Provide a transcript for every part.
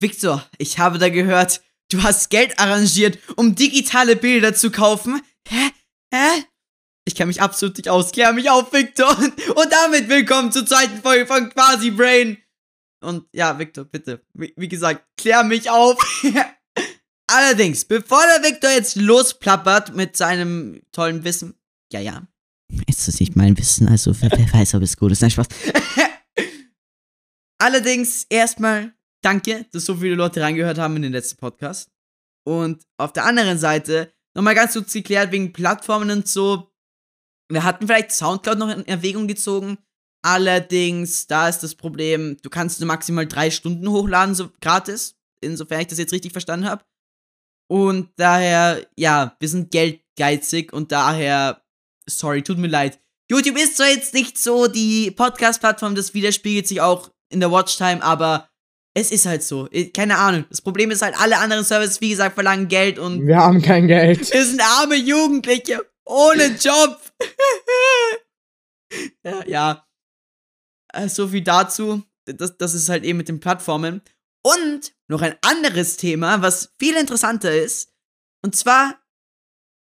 Victor, ich habe da gehört, du hast Geld arrangiert, um digitale Bilder zu kaufen. Hä? Hä? Ich kann mich absolut nicht aus. Klär mich auf, Victor. Und damit willkommen zur zweiten Folge von Quasi Brain. Und ja, Victor, bitte. Wie, wie gesagt, klär mich auf. Allerdings, bevor der Victor jetzt losplappert mit seinem tollen Wissen. Ja, ja. Ist das nicht mein Wissen? Also, wer, wer weiß, ob es gut ist. Nein, Spaß. Allerdings, erstmal danke, dass so viele Leute reingehört haben in den letzten Podcast. Und auf der anderen Seite, nochmal ganz kurz geklärt wegen Plattformen und so. Wir hatten vielleicht Soundcloud noch in Erwägung gezogen. Allerdings, da ist das Problem, du kannst nur maximal drei Stunden hochladen, so gratis. Insofern ich das jetzt richtig verstanden habe. Und daher, ja, wir sind geldgeizig und daher, sorry, tut mir leid. YouTube ist zwar jetzt nicht so die Podcast-Plattform, das widerspiegelt sich auch in der Watchtime, aber es ist halt so. Keine Ahnung. Das Problem ist halt, alle anderen Services, wie gesagt, verlangen Geld und. Wir haben kein Geld. Wir sind arme Jugendliche. Ohne Job. ja, ja. Äh, so viel dazu. Das, das ist halt eben mit den Plattformen. Und noch ein anderes Thema, was viel interessanter ist. Und zwar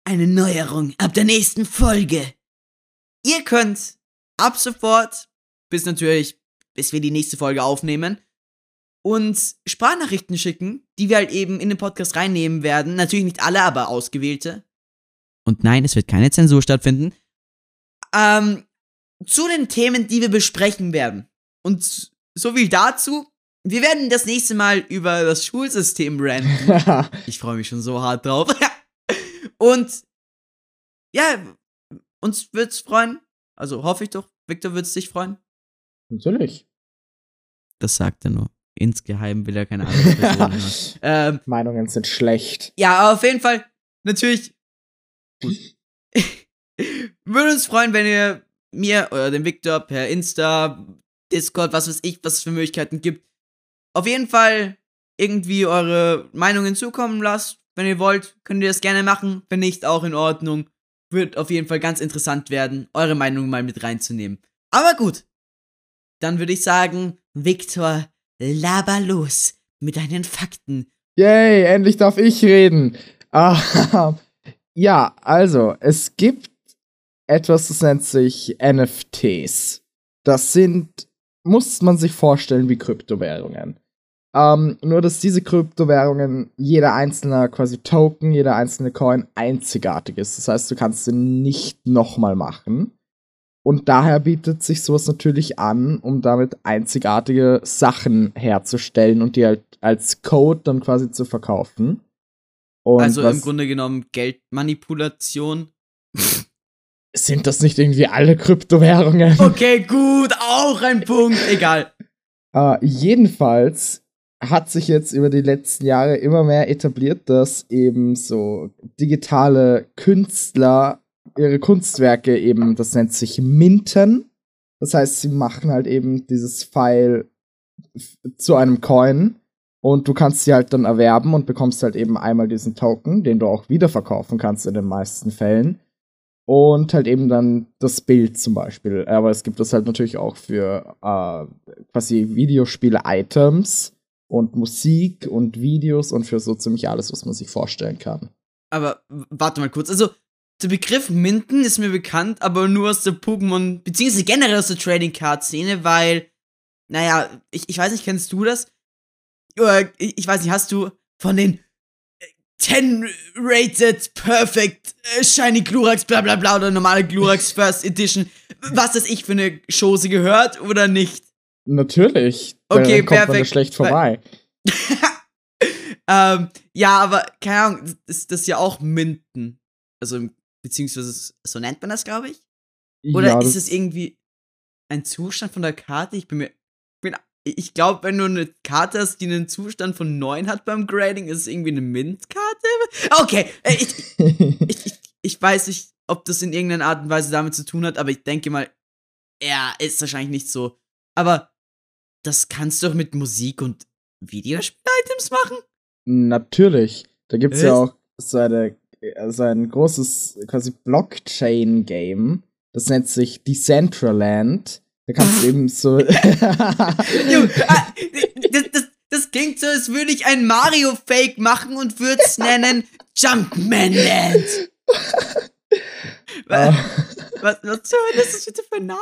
eine Neuerung ab der nächsten Folge. Ihr könnt ab sofort, bis natürlich, bis wir die nächste Folge aufnehmen, uns Sprachnachrichten schicken, die wir halt eben in den Podcast reinnehmen werden. Natürlich nicht alle, aber ausgewählte. Und nein, es wird keine Zensur stattfinden. Ähm, zu den Themen, die wir besprechen werden. Und so viel dazu. Wir werden das nächste Mal über das Schulsystem ranten. ich freue mich schon so hart drauf. Und ja, uns wird's freuen. Also hoffe ich doch. Victor wird's dich freuen. Natürlich. Das sagt er nur. Insgeheim will er keine andere Person hören. Ähm, Meinungen sind schlecht. Ja, auf jeden Fall, natürlich. Würde uns freuen, wenn ihr mir oder dem Victor per Insta, Discord, was weiß ich, was es für Möglichkeiten gibt, auf jeden Fall irgendwie eure Meinungen zukommen lasst. Wenn ihr wollt, könnt ihr das gerne machen. Wenn nicht, auch in Ordnung. Wird auf jeden Fall ganz interessant werden, eure Meinung mal mit reinzunehmen. Aber gut. Dann würde ich sagen, Victor, laber los mit deinen Fakten. Yay, endlich darf ich reden. Ah, ja, also, es gibt etwas, das nennt sich NFTs. Das sind, muss man sich vorstellen, wie Kryptowährungen. Ähm, nur, dass diese Kryptowährungen, jeder einzelne quasi Token, jeder einzelne Coin einzigartig ist. Das heißt, du kannst sie nicht nochmal machen. Und daher bietet sich sowas natürlich an, um damit einzigartige Sachen herzustellen und die halt als Code dann quasi zu verkaufen. Und also im Grunde genommen Geldmanipulation. Sind das nicht irgendwie alle Kryptowährungen? Okay, gut, auch ein Punkt, egal. Uh, jedenfalls hat sich jetzt über die letzten Jahre immer mehr etabliert, dass eben so digitale Künstler ihre Kunstwerke eben, das nennt sich Minten. Das heißt, sie machen halt eben dieses File zu einem Coin und du kannst sie halt dann erwerben und bekommst halt eben einmal diesen Token, den du auch wiederverkaufen kannst in den meisten Fällen. Und halt eben dann das Bild zum Beispiel. Aber es gibt das halt natürlich auch für äh, quasi Videospiele-Items und Musik und Videos und für so ziemlich alles, was man sich vorstellen kann. Aber warte mal kurz. Also, der Begriff Minden ist mir bekannt, aber nur aus der Pokémon, beziehungsweise generell aus der Trading Card Szene, weil, naja, ich, ich weiß nicht, kennst du das? Oder, ich weiß nicht, hast du von den 10 äh, rated perfect äh, shiny Glurax bla bla bla oder normale Glurax First Edition, was das ich für eine Chose gehört oder nicht? Natürlich. Okay, kommt perfekt. Man schlecht vorbei. ähm, ja, aber keine Ahnung, ist das ja auch Minden. Also beziehungsweise so nennt man das, glaube ich. Oder ja, ist es irgendwie ein Zustand von der Karte? Ich bin mir. Bin, ich glaube, wenn du eine Karte hast, die einen Zustand von 9 hat beim Grading, ist es irgendwie eine Mint-Karte? Okay, äh, ich, ich, ich, ich weiß nicht, ob das in irgendeiner Art und Weise damit zu tun hat, aber ich denke mal, ja, ist wahrscheinlich nicht so. Aber das kannst du doch mit Musik und Videospiel-Items machen? Natürlich. Da gibt es ja auch so eine also ein großes quasi Blockchain-Game. Das nennt sich Decentraland. Da kannst du eben so. Ah, das, das, das klingt so, als würde ich ein Mario-Fake machen und würde es nennen Jumpman Land. was, was, was zur Hölle ist das bitte für ein Name?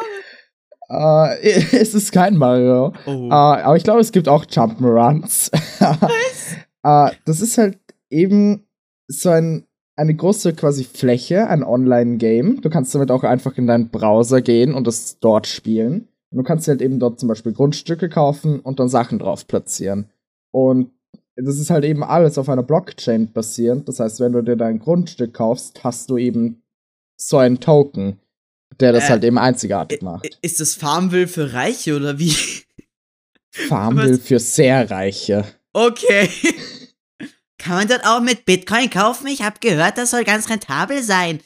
Uh, es ist kein Mario. Oh. Uh, aber ich glaube, es gibt auch Jump'n'Runs. Was? uh, das ist halt eben so ein, eine große quasi Fläche, ein Online-Game. Du kannst damit auch einfach in deinen Browser gehen und es dort spielen. Und du kannst halt eben dort zum Beispiel Grundstücke kaufen und dann Sachen drauf platzieren. Und das ist halt eben alles auf einer Blockchain basierend. Das heißt, wenn du dir dein Grundstück kaufst, hast du eben so einen Token der das äh, halt eben einzigartig macht. Ist das Farmville für Reiche oder wie? Farmville für sehr Reiche. Okay. Kann man dort auch mit Bitcoin kaufen? Ich habe gehört, das soll ganz rentabel sein.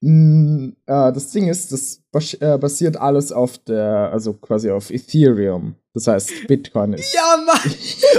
Mm, äh, das Ding ist, das bas äh, basiert alles auf der, also quasi auf Ethereum. Das heißt, Bitcoin ist. Ja, Mann!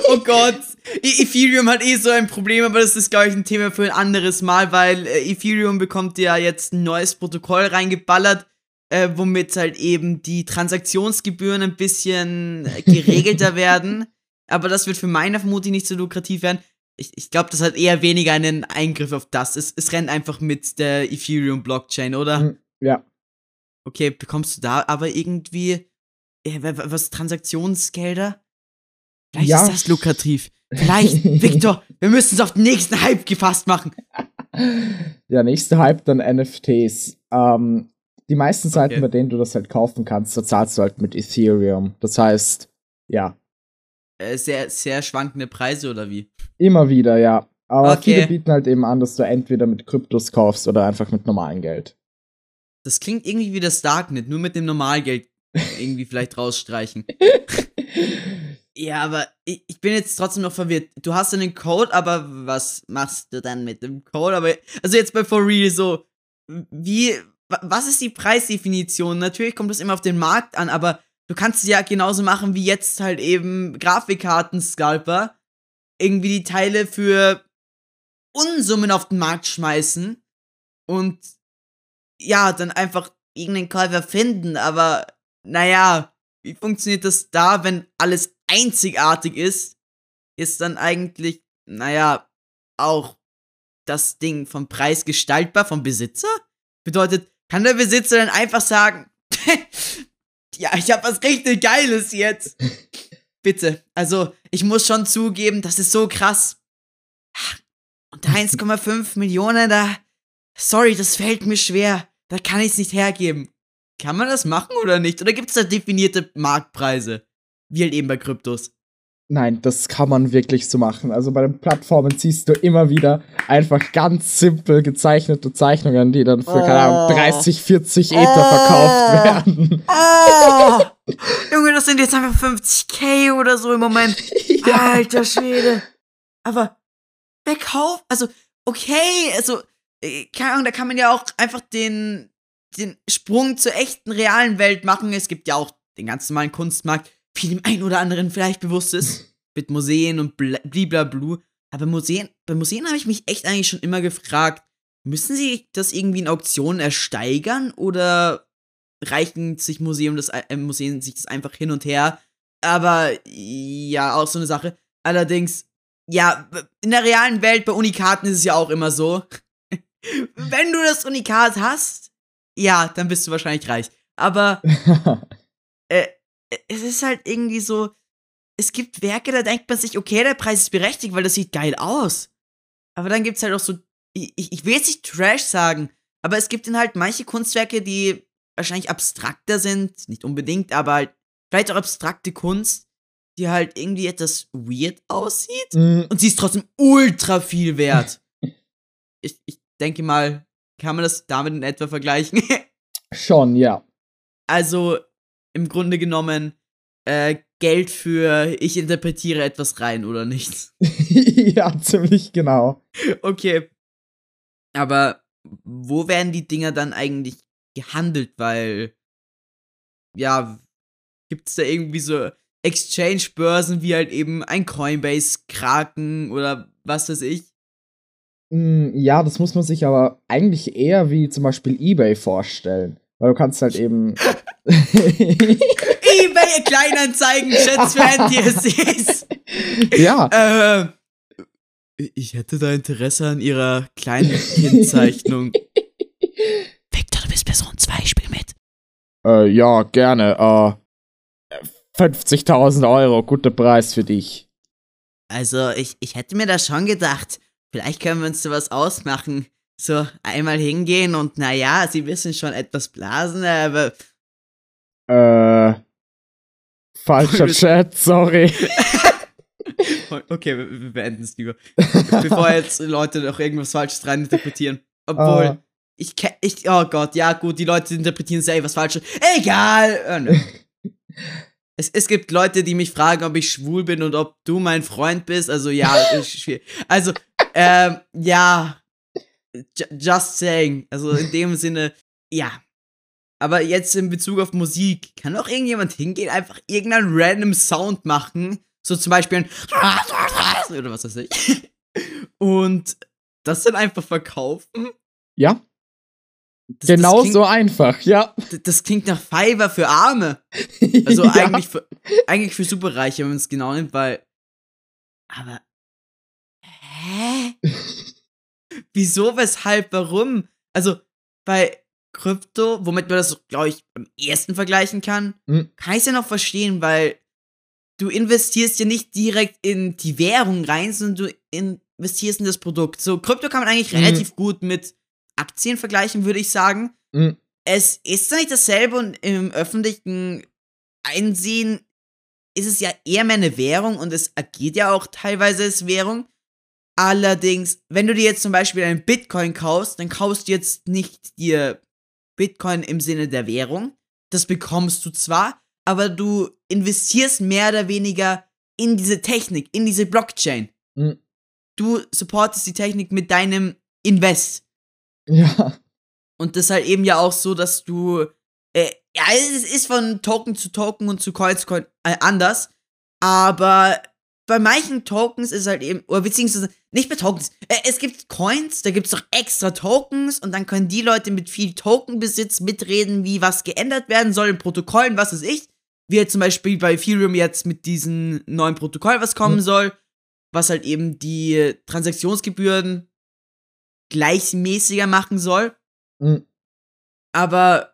Oh Gott! E Ethereum hat eh so ein Problem, aber das ist, glaube ich, ein Thema für ein anderes Mal, weil äh, Ethereum bekommt ja jetzt ein neues Protokoll reingeballert, äh, womit halt eben die Transaktionsgebühren ein bisschen geregelter werden. Aber das wird für meine Vermutung nicht so lukrativ werden ich, ich glaube, das hat eher weniger einen Eingriff auf das. Es, es rennt einfach mit der Ethereum-Blockchain, oder? Hm, ja. Okay, bekommst du da aber irgendwie was Transaktionsgelder? Vielleicht ja. ist das lukrativ. Vielleicht, Victor, wir müssen es auf den nächsten Hype gefasst machen. Der nächste Hype dann NFTs. Ähm, die meisten Seiten, okay. bei denen du das halt kaufen kannst, da zahlst du halt mit Ethereum. Das heißt, ja, äh, sehr, sehr schwankende Preise oder wie? Immer wieder, ja. Aber okay. viele bieten halt eben an, dass du entweder mit Kryptos kaufst oder einfach mit normalem Geld. Das klingt irgendwie wie das Darknet, nur mit dem Normalgeld irgendwie vielleicht rausstreichen. ja, aber ich, ich, bin jetzt trotzdem noch verwirrt. Du hast einen Code, aber was machst du dann mit dem Code? Aber also jetzt bei For Real so, wie, was ist die Preisdefinition? Natürlich kommt das immer auf den Markt an, aber du kannst es ja genauso machen wie jetzt halt eben Grafikkarten-Scalper. Irgendwie die Teile für Unsummen auf den Markt schmeißen und ja, dann einfach irgendeinen Käufer finden. Aber naja, wie funktioniert das da, wenn alles einzigartig ist? Ist dann eigentlich, naja, auch das Ding vom Preis gestaltbar vom Besitzer? Bedeutet, kann der Besitzer dann einfach sagen, ja, ich habe was richtig Geiles jetzt. Bitte. Also, ich muss schon zugeben, das ist so krass. Und 1,5 Millionen, da. Sorry, das fällt mir schwer. Da kann ich es nicht hergeben. Kann man das machen oder nicht? Oder gibt es da definierte Marktpreise? Wie halt eben bei Kryptos. Nein, das kann man wirklich so machen. Also bei den Plattformen siehst du immer wieder einfach ganz simpel gezeichnete Zeichnungen, die dann für, oh. keine Ahnung, 30, 40 Ether oh. verkauft werden. Oh. Junge, das sind jetzt einfach 50k oder so im Moment. ja. Alter Schwede. Aber wer kauft? Also, okay, also, äh, keine Ahnung, da kann man ja auch einfach den, den Sprung zur echten realen Welt machen. Es gibt ja auch den ganz normalen Kunstmarkt wie dem einen oder anderen vielleicht bewusst ist, mit Museen und blablablu. Aber Museen, bei Museen habe ich mich echt eigentlich schon immer gefragt, müssen sie das irgendwie in Auktionen ersteigern oder reichen sich Museum das, äh, Museen sich das einfach hin und her? Aber ja, auch so eine Sache. Allerdings, ja, in der realen Welt bei Unikaten ist es ja auch immer so. Wenn du das Unikat hast, ja, dann bist du wahrscheinlich reich. Aber äh, es ist halt irgendwie so, es gibt Werke, da denkt man sich, okay, der Preis ist berechtigt, weil das sieht geil aus. Aber dann gibt es halt auch so, ich, ich will jetzt nicht Trash sagen, aber es gibt dann halt manche Kunstwerke, die wahrscheinlich abstrakter sind, nicht unbedingt, aber halt vielleicht auch abstrakte Kunst, die halt irgendwie etwas weird aussieht mhm. und sie ist trotzdem ultra viel wert. ich, ich denke mal, kann man das damit in etwa vergleichen? Schon, ja. Also, im Grunde genommen äh, Geld für ich interpretiere etwas rein oder nicht. ja, ziemlich genau. Okay. Aber wo werden die Dinger dann eigentlich gehandelt? Weil, ja, gibt es da irgendwie so Exchange-Börsen wie halt eben ein Coinbase, Kraken oder was weiß ich? Mm, ja, das muss man sich aber eigentlich eher wie zum Beispiel eBay vorstellen. Weil du kannst halt eben. eBay Kleinanzeigen, Chats für NTSCs. Ja. Äh, ich hätte da Interesse an ihrer kleinen Kindzeichnung. Victor, du bist Person 2, spiel mit. Äh, ja, gerne. Äh, 50.000 Euro, guter Preis für dich. Also, ich, ich hätte mir da schon gedacht, vielleicht können wir uns sowas ausmachen. So einmal hingehen und naja, sie wissen schon etwas blasen, aber. Äh. Falscher Chat, sorry. okay, wir, beenden es lieber. Bevor jetzt Leute noch irgendwas Falsches reininterpretieren. Obwohl, uh. ich, ich, oh Gott, ja gut, die Leute interpretieren sehr was Falsches. Egal! Oh, es, es gibt Leute, die mich fragen, ob ich schwul bin und ob du mein Freund bist. Also ja, also, ähm, ja, just saying. Also in dem Sinne, ja. Aber jetzt in Bezug auf Musik, kann auch irgendjemand hingehen, einfach irgendeinen random Sound machen. So zum Beispiel ein oder was weiß ich. Und das dann einfach verkaufen. Ja. Das, genau das klingt, so einfach, ja. Das klingt nach Fiverr für Arme. Also ja. eigentlich, für, eigentlich für Superreiche, wenn man es genau nimmt, weil. Aber. Hä? Wieso, weshalb, warum? Also, bei Krypto, womit man das, glaube ich, am ersten vergleichen kann, mhm. kann ich es ja noch verstehen, weil du investierst ja nicht direkt in die Währung rein, sondern du investierst in das Produkt. So, Krypto kann man eigentlich mhm. relativ gut mit Aktien vergleichen, würde ich sagen. Mhm. Es ist nicht dasselbe und im öffentlichen Einsehen ist es ja eher mehr eine Währung und es agiert ja auch teilweise als Währung. Allerdings, wenn du dir jetzt zum Beispiel einen Bitcoin kaufst, dann kaufst du jetzt nicht dir Bitcoin im Sinne der Währung. Das bekommst du zwar, aber du investierst mehr oder weniger in diese Technik, in diese Blockchain. Mhm. Du supportest die Technik mit deinem Invest. Ja. Und das ist halt eben ja auch so, dass du. Äh, ja, es ist von Token zu Token und zu Coin zu Coin äh, anders. Aber bei manchen Tokens ist halt eben, oder beziehungsweise nicht bei Tokens. Äh, es gibt Coins, da gibt es doch extra Tokens und dann können die Leute mit viel Tokenbesitz mitreden, wie was geändert werden soll in Protokollen, was weiß ich. Wie jetzt zum Beispiel bei Ethereum jetzt mit diesem neuen Protokoll, was kommen mhm. soll, was halt eben die Transaktionsgebühren gleichmäßiger machen soll. Mhm. Aber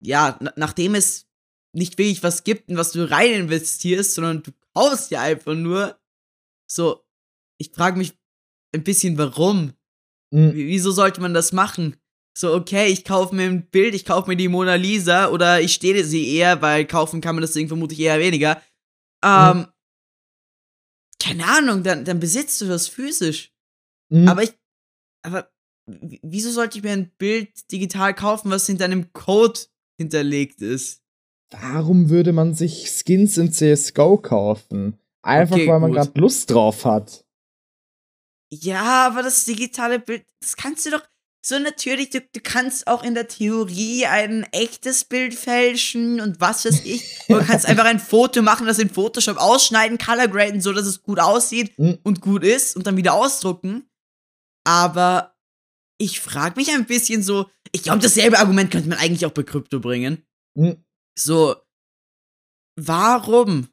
ja, nachdem es nicht wirklich was gibt, in was du rein investierst, sondern du kaufst ja einfach nur. So, ich frage mich ein bisschen, warum? Mhm. Wieso sollte man das machen? So, okay, ich kaufe mir ein Bild, ich kaufe mir die Mona Lisa oder ich stehle sie eher, weil kaufen kann man das Ding vermutlich eher weniger. Ähm, mhm. keine Ahnung, dann, dann besitzt du das physisch. Mhm. Aber ich, aber wieso sollte ich mir ein Bild digital kaufen, was hinter einem Code hinterlegt ist? Warum würde man sich Skins in CSGO kaufen? Einfach okay, weil man gerade Lust drauf hat. Ja, aber das digitale Bild, das kannst du doch, so natürlich, du, du kannst auch in der Theorie ein echtes Bild fälschen und was weiß ich. du kannst einfach ein Foto machen, das in Photoshop ausschneiden, colorgraden, so dass es gut aussieht mhm. und gut ist und dann wieder ausdrucken. Aber ich frage mich ein bisschen so, ich glaube, dasselbe Argument könnte man eigentlich auch bei Krypto bringen. Mhm. So, warum?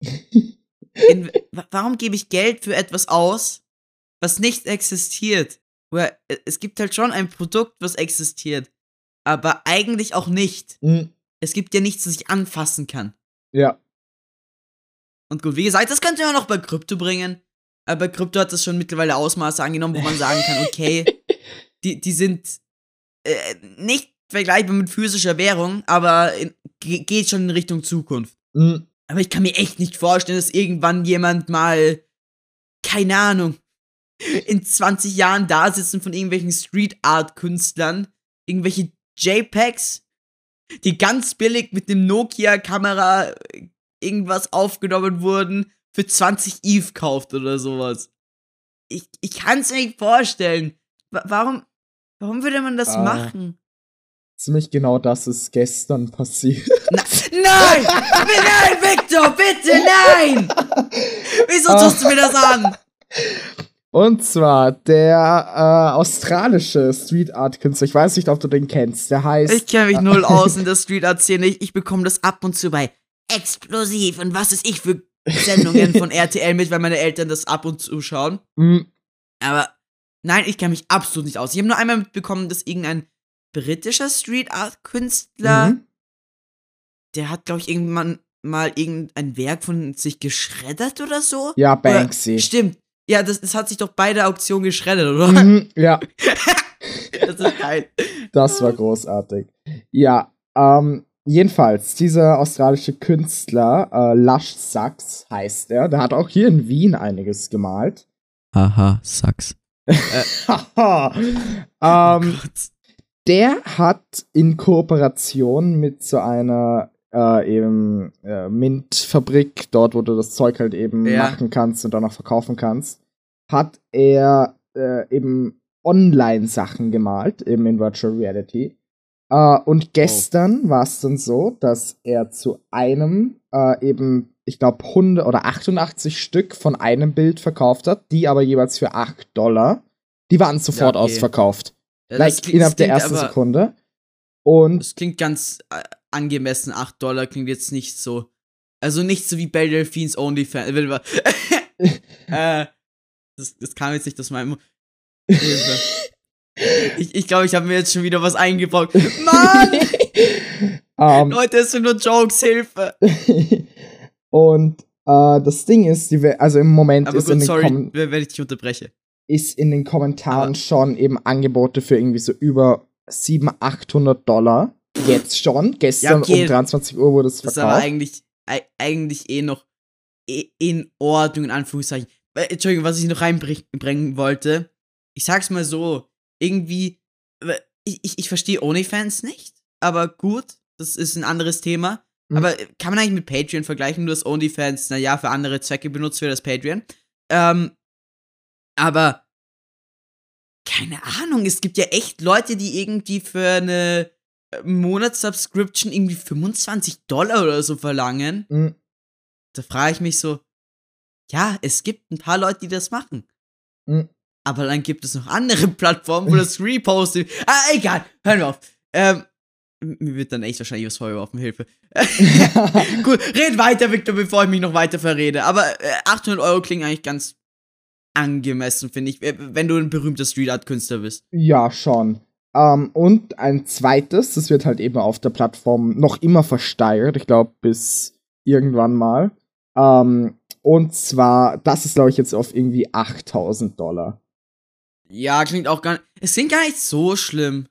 In, warum gebe ich Geld für etwas aus, was nicht existiert? Oder äh, es gibt halt schon ein Produkt, was existiert, aber eigentlich auch nicht. Mhm. Es gibt ja nichts, das ich anfassen kann. Ja. Und gut, wie gesagt, das könnte man noch bei Krypto bringen. Aber bei Krypto hat das schon mittlerweile Ausmaße angenommen, wo man sagen kann, okay, die, die sind äh, nicht vergleichbar mit physischer Währung, aber in, geht schon in Richtung Zukunft. Mhm. Aber ich kann mir echt nicht vorstellen, dass irgendwann jemand mal, keine Ahnung, in 20 Jahren da sitzen von irgendwelchen Street Art Künstlern, irgendwelche JPEGs, die ganz billig mit einem Nokia-Kamera irgendwas aufgenommen wurden, für 20 ETH kauft oder sowas. Ich, ich kann es mir nicht vorstellen. warum, warum würde man das ah, machen? Ziemlich genau das ist gestern passiert. Na, nein! nein, Victor, bitte, nein! Wieso tust du mir das an? Und zwar der äh, australische Street Art Künstler. Ich weiß nicht, ob du den kennst. Der heißt. Ich kenne mich null aus in der Street Art Szene. Ich, ich bekomme das ab und zu bei Explosiv und was ist ich für Sendungen von RTL mit, weil meine Eltern das ab und zu schauen. Mm, Aber nein, ich kenne mich absolut nicht aus. Ich habe nur einmal mitbekommen, dass irgendein britischer Street Art Künstler, mhm. der hat, glaube ich, irgendwann mal irgendein Werk von sich geschreddert oder so. Ja, Oder- Banksy. Stimmt. Ja, das, das hat sich doch bei der Auktion geschreddert, oder? Mhm, ja, Das ist geil. das war großartig. Ja, ähm, jedenfalls, dieser australische Künstler, äh, Lush Sachs heißt er, der hat auch hier in Wien einiges gemalt. Haha, Sucks. Haha. ähm, der hat in Kooperation mit so einer äh, eben äh, Mintfabrik, dort wo du das Zeug halt eben Ja. machen kannst und dann auch verkaufen kannst, hat er äh, eben Online-Sachen gemalt, eben in Virtual Reality. Äh, und gestern war es dann so, dass er zu einem äh, eben, ich glaube, 100 oder 88 Stück von einem Bild verkauft hat, die aber jeweils für 8 Dollar. Die waren sofort Ja, okay. ausverkauft. Ja, like, das klingt- innerhalb das der ersten aber- Sekunde. Und Das klingt ganz äh, angemessen. 8 Dollar klingt jetzt nicht so. Also nicht so wie Belle Delphines OnlyFans. äh, das, das kam jetzt nicht aus meinem. Ich ich glaube, ich habe mir jetzt schon wieder was eingebaut. Mann! ähm, Leute, es sind nur Jokes, Hilfe! und äh, das Ding ist, die, also im Moment Aber ist, in gut, den sorry, wenn ich dich unterbreche. Ist in den Kommentaren Aber- schon eben Angebote für irgendwie so über 700, 800 Dollar. Jetzt schon. Gestern okay. um 23 Uhr wurde es Das ist aber verkauft. eigentlich, ei- eigentlich eh noch eh in Ordnung, in Anführungszeichen. Weil, Entschuldigung, was ich noch reinbringen wollte. Ich sag's mal so, irgendwie, ich, ich, ich verstehe OnlyFans nicht, aber gut, das ist ein anderes Thema. Mhm. Aber kann man eigentlich mit Patreon vergleichen, nur dass OnlyFans, naja, für andere Zwecke benutzt wird als Patreon. Ähm, aber keine Ahnung, es gibt ja echt Leute, die irgendwie für eine äh, Monatssubscription irgendwie 25 Dollar oder so verlangen. Mhm. Da frage ich mich so, ja, es gibt ein paar Leute, die das machen. Mhm. Aber dann gibt es noch andere Plattformen, wo das repostet. Ah, egal, hören wir auf. Ähm, mir wird dann echt wahrscheinlich was vorgeworfen, Hilfe. Gut, red weiter, Victor, bevor ich mich noch weiter verrede. Aber äh, 800 Euro klingen eigentlich ganz angemessen, finde ich, wenn du ein berühmter Street Art Künstler bist. Ja, schon. Ähm, und ein zweites, das wird halt eben auf der Plattform noch immer versteigert, ich glaube bis irgendwann mal. Ähm, und zwar, das ist glaube ich jetzt auf irgendwie 8000 Dollar. Ja, klingt auch gar nicht. Es klingt gar nicht so schlimm.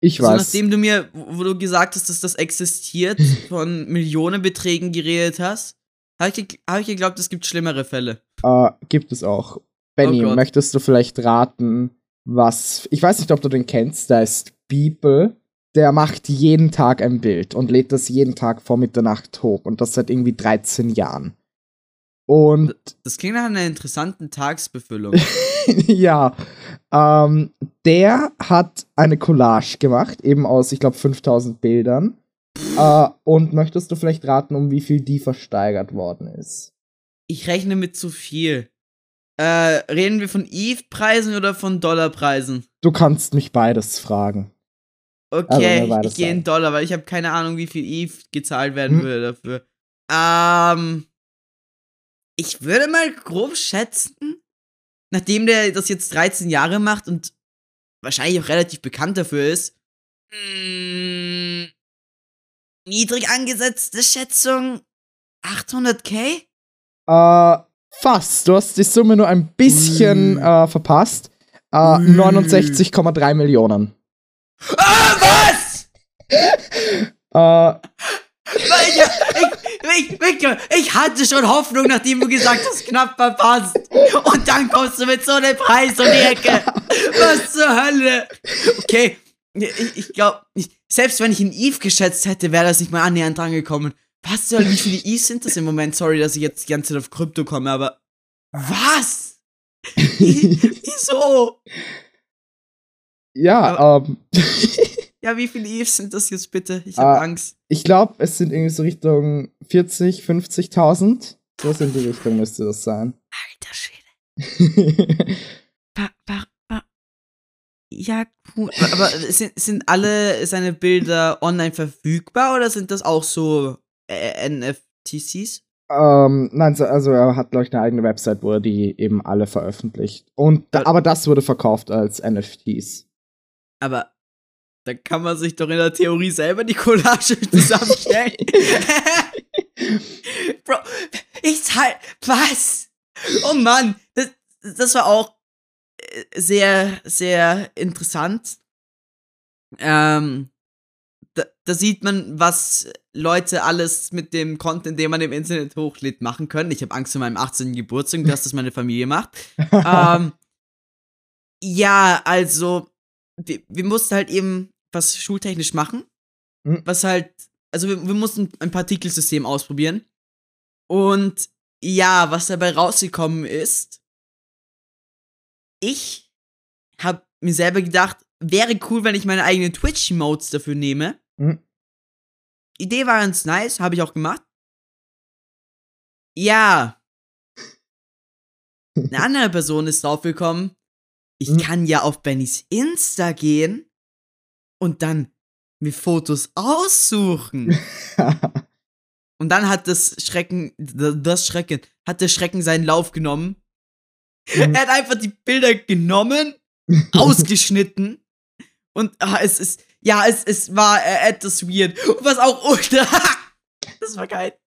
Ich Also weiß. nachdem du mir, wo du gesagt hast, dass das existiert, von Millionenbeträgen geredet hast, habe ich, hab ich geglaubt, es gibt schlimmere Fälle. Äh, gibt es auch. Benny, Oh möchtest du vielleicht raten, was. Ich weiß nicht, ob du den kennst, da ist Beeple. Der macht jeden Tag ein Bild und lädt das jeden Tag vor Mitternacht hoch und das seit irgendwie 13 Jahren. Und Das klingt nach einer interessanten Tagsbefüllung. ja, ähm, der hat eine Collage gemacht, eben aus, ich glaube, 5000 Bildern. Äh, und möchtest du vielleicht raten, um wie viel die versteigert worden ist? Ich rechne mit zu viel. Äh, reden wir von Eve-Preisen oder von Dollarpreisen? Du kannst mich beides fragen. Also, Okay, war ich, ich gehe in. Dollar, weil ich habe keine Ahnung, wie viel Eve gezahlt werden Hm. würde dafür. Ähm, ich würde mal grob schätzen, nachdem der das jetzt 13 Jahre macht und wahrscheinlich auch relativ bekannt dafür ist, mh, niedrig angesetzte Schätzung 800k? Äh, fast. Du hast die Summe nur ein bisschen äh, verpasst. Äh, Ui. 69,3 Millionen. Ah, was? Äh, Ich, ich, ich, ich hatte schon Hoffnung, nachdem du gesagt hast, knapp verpasst. Und dann kommst du mit so einem Preis um die Ecke. Was zur Hölle? Okay, ich, ich glaube, selbst wenn ich in Eve geschätzt hätte, wäre das nicht mal annähernd dran gekommen. Was Hölle, wie viele Eve sind das im Moment? Sorry, dass ich jetzt die ganze Zeit auf Krypto komme, aber was? Wieso? ja, ähm, Ja, wie viele Eve sind das jetzt bitte? Ich habe Ah. Angst. ich glaube, es sind irgendwie so Richtung 40, 50.000. So in die Richtung müsste das sein. Alter Schwede. Ja, cool. Aber sind, sind alle seine Bilder online verfügbar oder sind das auch so äh, NFTCs? Ähm, nein, so- also er hat, glaube ich, eine eigene Website, wo er die eben alle veröffentlicht. Und da, aber das wurde verkauft als NFTs. Aber da kann man sich doch in der Theorie selber die Collage zusammenstellen. Bro, ich zahl. Was? Oh Mann, das, das war auch äh, sehr, sehr interessant. Ähm, da, da sieht man, was Leute alles mit dem Content, den man im Internet hochlädt, machen können. Ich habe Angst vor meinem 18. Geburtstag, dass das meine Familie macht. ähm, ja, also, wir, wir mussten halt eben was schultechnisch machen. Mhm. Was halt, also wir, wir mussten ein Partikelsystem ausprobieren. Und ja, was dabei rausgekommen ist, ich habe mir selber gedacht, wäre cool, wenn ich meine eigenen Twitch-Emotes dafür nehme. Mhm. Idee war ganz nice, habe ich auch gemacht. Ja. Eine andere Person ist draufgekommen, ich Mhm. kann ja auf Bennys Insta gehen und dann mir Fotos aussuchen. Und dann hat das Schrecken, das Schrecken, hat der Schrecken seinen Lauf genommen. Mhm. Er hat einfach die Bilder genommen, ausgeschnitten und ah, es ist, ja, es, es war äh, etwas weird. Und was auch das war geil.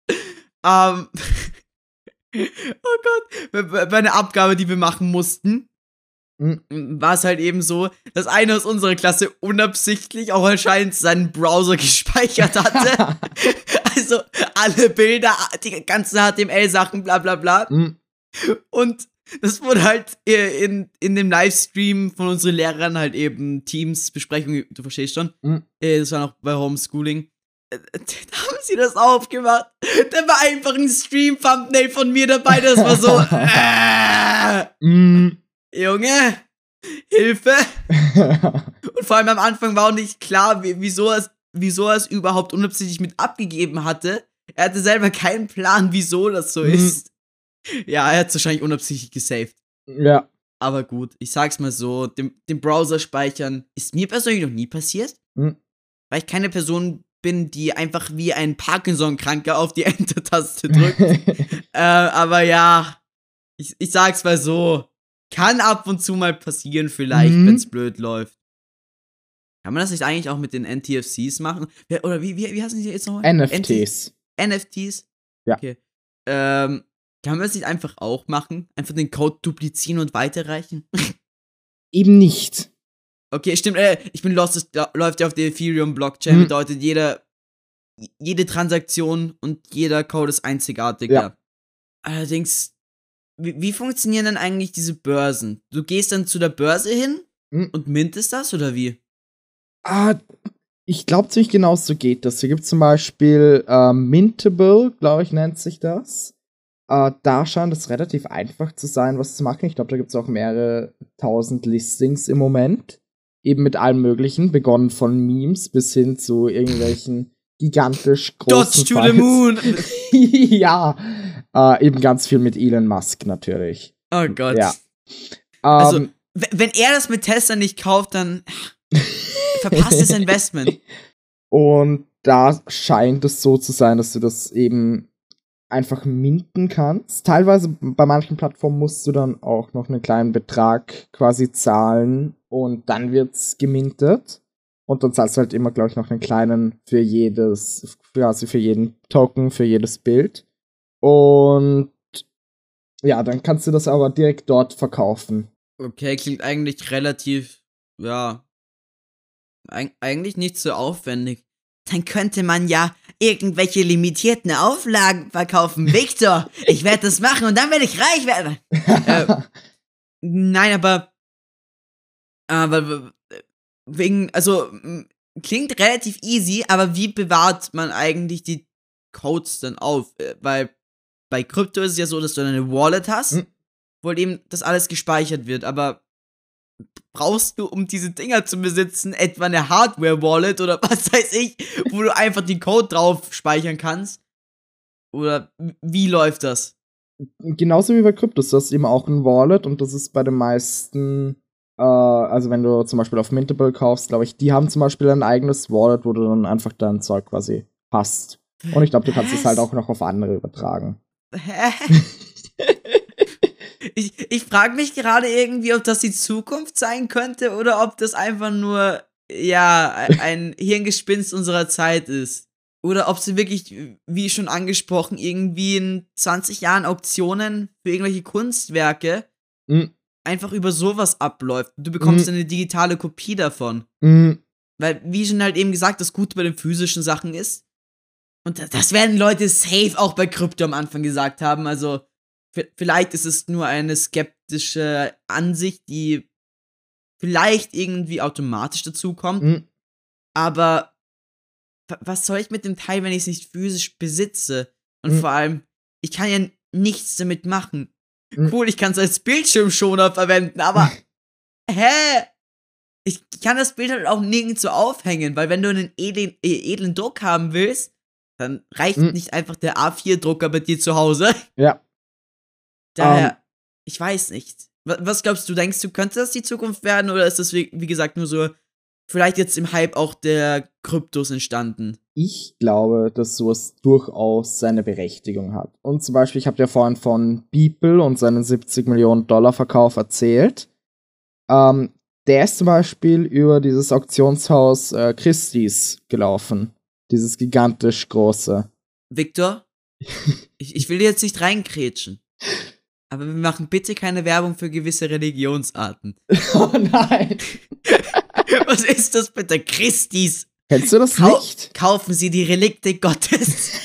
Ähm, oh Gott, bei, einer Abgabe, die wir machen mussten, Mhm. war es halt eben so, dass einer aus unserer Klasse unabsichtlich auch anscheinend seinen Browser gespeichert hatte. also alle Bilder, die ganzen HTML-Sachen, bla bla bla. Mm, Und das wurde halt äh, in, in dem Livestream von unseren Lehrern halt eben Teams-Besprechung, du verstehst schon. Mhm. Äh, Das war noch bei Homeschooling. Äh, Da haben sie das aufgemacht. Da war einfach ein Stream-Thumbnail von mir dabei, das war so. Äh, mm. Junge, Hilfe! Und vor allem am Anfang war auch nicht klar, wie, wieso, er es, wieso er es überhaupt unabsichtlich mit abgegeben hatte. Er hatte selber keinen Plan, wieso das so Mhm. ist. Ja, er hat es wahrscheinlich unabsichtlich gesaved. ja. Aber gut, ich sag's mal so, dem, dem Browser speichern ist mir persönlich noch nie passiert. Mhm. Weil ich keine Person bin, die einfach wie ein Parkinson-Kranker auf die Enter-Taste drückt. äh, aber ja, ich, ich sag's mal so. Kann ab und zu mal passieren, vielleicht, Mhm. wenn's blöd läuft. Kann man das nicht eigentlich auch mit den NTFCs machen? Oder wie, wie, wie heißen die jetzt nochmal? NFTs. NFTs? Ja. Okay. Ähm, kann man das nicht einfach auch machen? Einfach den Code duplizieren und weiterreichen? Eben nicht. Okay, stimmt. Äh, ich bin lost. Es läuft ja auf der Ethereum-Blockchain. Mhm. Bedeutet, jeder, jede Transaktion und jeder Code ist einzigartig. Ja. Ja. Allerdings, wie, wie funktionieren dann eigentlich diese Börsen? Du gehst dann zu der Börse hin Mhm. und mintest das oder wie? Ah, ich glaube ziemlich genau so geht das. Hier gibt es zum Beispiel äh, Mintable, glaube ich, nennt sich das. Äh, da scheint es relativ einfach zu sein, was zu machen. Ich glaube, da gibt es auch mehrere tausend Listings im Moment. Eben mit allem Möglichen, begonnen von Memes bis hin zu irgendwelchen gigantisch großen Dodge to the moon! ja, äh, eben ganz viel mit Elon Musk natürlich. Oh Gott. Ja. Also, Ähm, w- wenn er das mit Tesla nicht kauft, dann verpasst das Investment. Und da scheint es so zu sein, dass du das eben einfach minten kannst. Teilweise bei manchen Plattformen musst du dann auch noch einen kleinen Betrag quasi zahlen und dann wird's gemintet. Und dann zahlst du halt immer, glaube ich, noch einen kleinen für jedes, quasi für jeden Token, für jedes Bild. Und ja, dann kannst du das aber direkt dort verkaufen. Okay, klingt eigentlich relativ, ja, eig eigentlich nicht so aufwendig. Dann könnte man ja irgendwelche limitierten Auflagen verkaufen. Victor, ich werde das machen und dann werde ich reich werden. Äh, Nein, aber, aber wegen, also klingt relativ easy, aber wie bewahrt man eigentlich die Codes dann auf? Äh, Weil bei Krypto ist es ja so, dass du eine Wallet hast, Hm. wo eben das alles gespeichert wird, aber brauchst du, um diese Dinger zu besitzen, etwa eine Hardware-Wallet oder was weiß ich, wo du einfach den Code drauf speichern kannst? Oder wie läuft das? genauso wie bei Kryptos, du hast eben auch ein Wallet und das ist bei den meisten Äh, also wenn du zum Beispiel auf Mintable kaufst, glaube ich, die haben zum Beispiel ein eigenes Wallet, wo du dann einfach dein Zeug quasi hast. Und ich glaube, du kannst es halt auch noch auf andere übertragen. Hä? ich ich frage mich gerade irgendwie, ob das die Zukunft sein könnte oder ob das einfach nur, ja, ein Hirngespinst unserer Zeit ist. Oder ob sie wirklich, wie schon angesprochen, irgendwie in 20 Jahren Auktionen für irgendwelche Kunstwerke Mhm. einfach über sowas abläuft. Du bekommst Mhm. eine digitale Kopie davon. Mhm. Weil, wie schon halt eben gesagt, das Gute bei den physischen Sachen ist. Und da- das werden Leute safe auch bei Krypto am Anfang gesagt haben. Also, vielleicht ist es nur eine skeptische Ansicht, die vielleicht irgendwie automatisch dazukommt. Mhm. Aber wa- was soll ich mit dem Teil, wenn ich es nicht physisch besitze? Und Mhm. vor allem, ich kann ja nichts damit machen. Mhm. Cool, ich kann es als Bildschirmschoner verwenden, aber hä? Ich kann das Bild halt auch nirgendwo aufhängen, weil wenn du einen edlen, äh, edlen Druck haben willst, dann reicht Mhm. nicht einfach der A4-Drucker bei dir zu Hause. Ja. Daher, Ähm. ich weiß nicht. Was, glaubst du, denkst du, könnte das die Zukunft werden oder ist das, wie, wie gesagt, nur so, vielleicht jetzt im Hype auch der Kryptos entstanden? Ich glaube, dass sowas durchaus seine Berechtigung hat. Und zum Beispiel, ich habe ja vorhin von Beeple und seinen 70 Millionen Dollar Verkauf erzählt. Ähm, der ist zum Beispiel über dieses Auktionshaus äh, Christie's gelaufen. Dieses gigantisch große. Victor, ich, ich will dir jetzt nicht reinkrätschen. Aber wir machen bitte keine Werbung für gewisse Religionsarten. oh nein! Was ist das bitte? Christis. Kennst du das Kau nicht? Kaufen Sie die Relikte Gottes.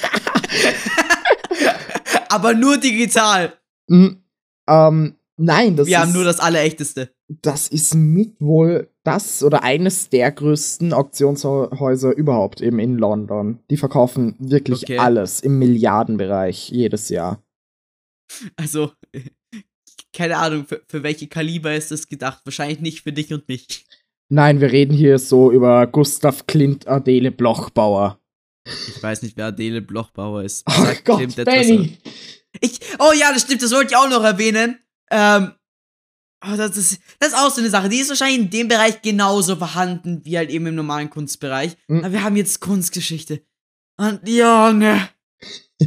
Aber nur digital. Mhm. Ähm, nein, das Wir ist, haben nur das Allerechteste. das ist mit wohl das oder eines der größten Auktionshäuser überhaupt eben in London. Die verkaufen wirklich Okay. alles im Milliardenbereich jedes Jahr. Also, keine Ahnung, für, für welche Kaliber ist das gedacht? Wahrscheinlich nicht für dich und mich. Nein, wir reden hier so über Gustav Klint Adele Blochbauer. Ich weiß nicht, wer Adele Blochbauer ist. Ach Sagt Gott, Klimt Benny! Ich, oh ja, das stimmt, das wollte ich auch noch erwähnen. Ähm, oh, das, ist, das ist auch so eine Sache. Die ist wahrscheinlich in dem Bereich genauso vorhanden wie halt eben im normalen Kunstbereich. Mhm. Aber wir haben jetzt Kunstgeschichte. Und Junge,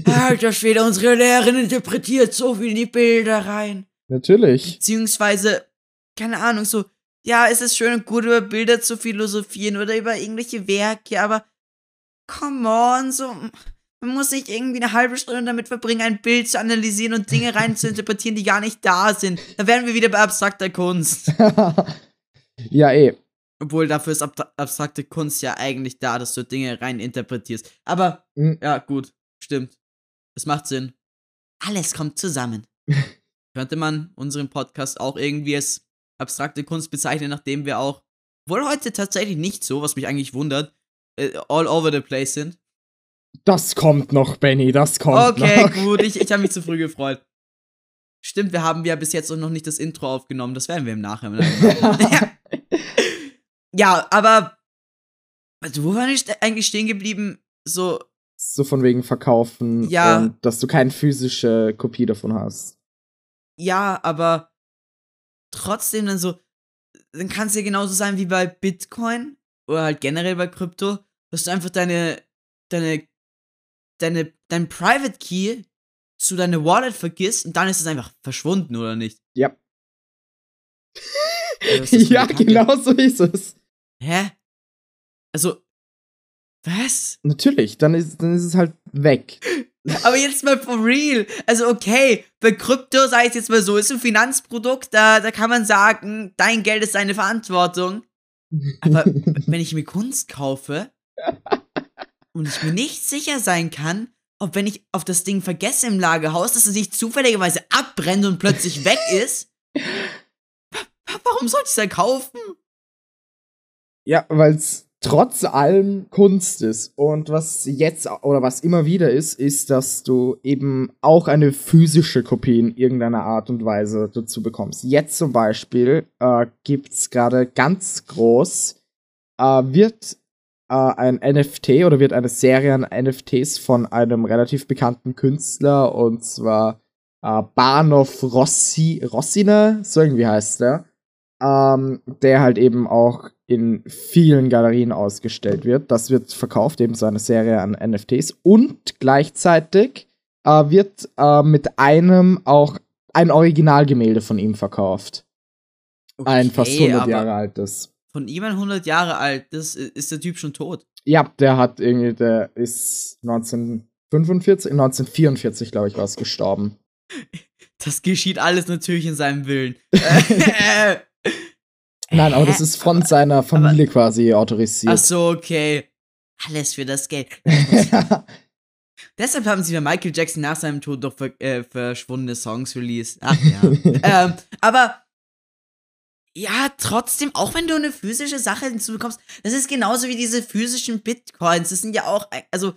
alter Schwede, unsere Lehrerin interpretiert so viel in die Bilder rein. Natürlich. Beziehungsweise, keine Ahnung, so, ja, es ist schön und gut, über Bilder zu philosophieren oder über irgendwelche Werke, aber come on, so, man muss nicht irgendwie eine halbe Stunde damit verbringen, ein Bild zu analysieren und Dinge rein zu interpretieren, die gar nicht da sind. Da wären wir wieder bei abstrakter Kunst. ja, eh. Obwohl, dafür ist ab abstrakte Kunst ja eigentlich da, dass du Dinge rein interpretierst. Aber, Mhm. ja, gut, stimmt. Es macht Sinn. Alles kommt zusammen. Könnte man unseren Podcast auch irgendwie als abstrakte Kunst bezeichnen, nachdem wir auch, wohl heute tatsächlich nicht so, was mich eigentlich wundert, äh, all over the place sind. Das kommt noch, Benny, das kommt Okay, noch. gut, ich, ich habe mich zu früh gefreut. Stimmt, wir haben ja bis jetzt noch nicht das Intro aufgenommen, das werden wir im Nachhinein ja. ja, aber also, wo war ich eigentlich stehen geblieben? So, so von wegen verkaufen Ja. und dass du keine physische Kopie davon hast. ja, aber trotzdem dann so, dann kann es ja genauso sein wie bei Bitcoin oder halt generell bei Krypto, dass du einfach deine, deine, deine, dein Private Key zu deiner Wallet vergisst und dann ist es einfach verschwunden, oder nicht? Ja. Für ja, genau so ist es. Hä? Also, was? Natürlich, dann ist, dann ist es halt weg. Aber jetzt mal for real. Also, okay, bei Krypto, sei es jetzt mal so, ist ein Finanzprodukt, da, da kann man sagen, dein Geld ist deine Verantwortung. Aber wenn ich mir Kunst kaufe und ich mir nicht sicher sein kann, ob wenn ich auf das Ding vergesse im Lagerhaus, dass es nicht zufälligerweise abbrennt und plötzlich weg ist, wa- warum sollte ich es dann kaufen? Ja, weil es trotz allem Kunst ist. Und was jetzt oder was immer wieder ist, ist, dass du eben auch eine physische Kopie in irgendeiner Art und Weise dazu bekommst. Jetzt zum Beispiel äh, gibt's gerade ganz groß, äh, wird äh, ein NFT oder wird eine Serie an NFTs von einem relativ bekannten Künstler und zwar äh, Barnov Rossi, Rossiner, so irgendwie heißt der. Ähm, der halt eben auch in vielen Galerien ausgestellt wird. Das wird verkauft, eben so eine Serie an NFTs. Und gleichzeitig äh, wird äh, mit einem auch ein Originalgemälde von ihm verkauft. Okay, ein fast 100 aber Jahre altes. Von ihm ein 100 Jahre alt, das ist der Typ schon tot. Ja, der hat irgendwie, der ist 1945, 1944, glaube ich, war es gestorben. Das geschieht alles natürlich in seinem Willen. Äh, Nein, aber das ist von seiner Familie aber, quasi autorisiert. Ach so, okay. Alles für das Geld. Deshalb haben sie bei Michael Jackson nach seinem Tod doch ver äh, verschwundene Songs released. Ach ja. ähm, aber ja, trotzdem, auch wenn du eine physische Sache hinzubekommst, das ist genauso wie diese physischen Bitcoins. Das sind ja auch, also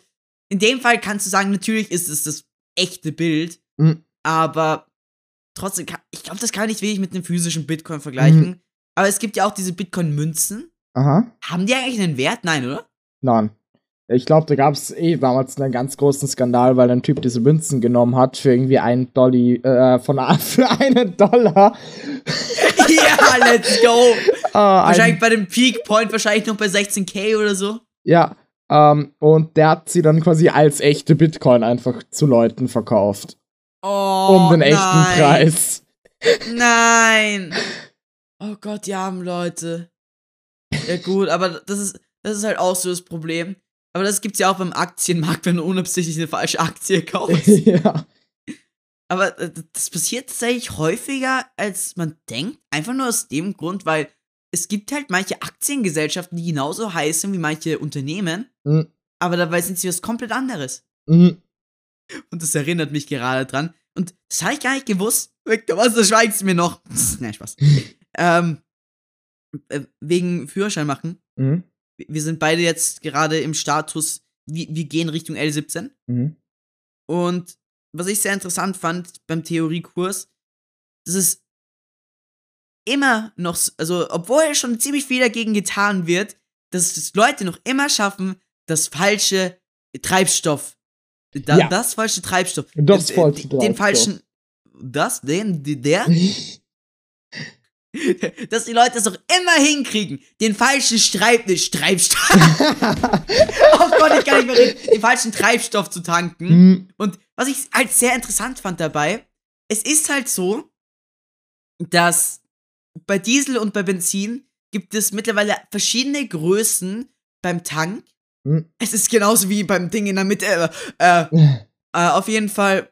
in dem Fall kannst du sagen, natürlich ist es das echte Bild, mhm. aber trotzdem, ich glaube, das kann man nicht wirklich mit einem physischen Bitcoin vergleichen. Mhm. Aber es gibt ja auch diese Bitcoin-Münzen. Aha. Haben die eigentlich einen Wert? Nein, oder? Nein. Ich glaube, da gab es eh damals einen ganz großen Skandal, weil ein Typ diese Münzen genommen hat für irgendwie einen Dolly, äh, von für einen Dollar. ja, let's go. Uh, wahrscheinlich bei dem Peak Point wahrscheinlich noch bei 16k oder so. Ja, ähm, und der hat sie dann quasi als echte Bitcoin einfach zu Leuten verkauft. Oh, um den echten nein. Preis. Nein. Oh Gott, die armen Leute. Ja gut, aber das ist, das ist halt auch so das Problem. Aber das gibt's ja auch beim Aktienmarkt, wenn du unabsichtlich eine falsche Aktie kaufst. ja. Aber äh, das passiert tatsächlich häufiger, als man denkt. Einfach nur aus dem Grund, weil es gibt halt manche Aktiengesellschaften, die genauso heißen wie manche Unternehmen. Mhm. Aber dabei sind sie was komplett anderes. Mhm. Und das erinnert mich gerade dran. Und das habe ich gar nicht gewusst. Victor, was, das schweigst du mir noch. Nein, Spaß. ähm, äh, wegen Führerschein machen. Mhm. Wir sind beide jetzt gerade im Status, wir, wir gehen Richtung L17. Mhm. Und was ich sehr interessant fand beim Theoriekurs, dass es immer noch, also obwohl schon ziemlich viel dagegen getan wird, dass es Leute noch immer schaffen, das falsche Treibstoff, da, Ja. das falsche Treibstoff, Das äh, falsche den, den Treibstoff. falschen, das, den, der, dass die Leute es doch immer hinkriegen, den falschen Streib, Treibstoff, oh Gott, ich kann nicht mehr reden, den falschen Treibstoff zu tanken. Mhm. Und was ich halt sehr interessant fand dabei, es ist halt so, dass bei Diesel und bei Benzin gibt es mittlerweile verschiedene Größen beim Tank. Hm. Es ist genauso wie beim Ding in der Mitte. Äh, äh, äh, auf jeden Fall,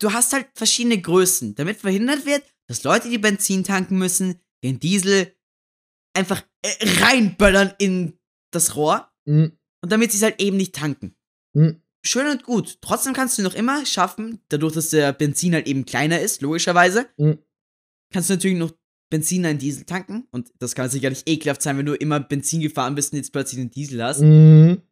du hast halt verschiedene Größen, damit verhindert wird, dass Leute, die Benzin tanken müssen, den Diesel einfach äh, reinböllern in das Rohr Mhm. und damit sie es halt eben nicht tanken Mhm. schön und gut. Trotzdem kannst du noch immer schaffen, dadurch, dass der Benzin halt eben kleiner ist, logischerweise, Mhm. kannst du natürlich noch Benzin in einen Diesel tanken. Und das kann sicherlich ekelhaft sein, wenn du immer Benzin gefahren bist und jetzt plötzlich einen Diesel hast. Mhm.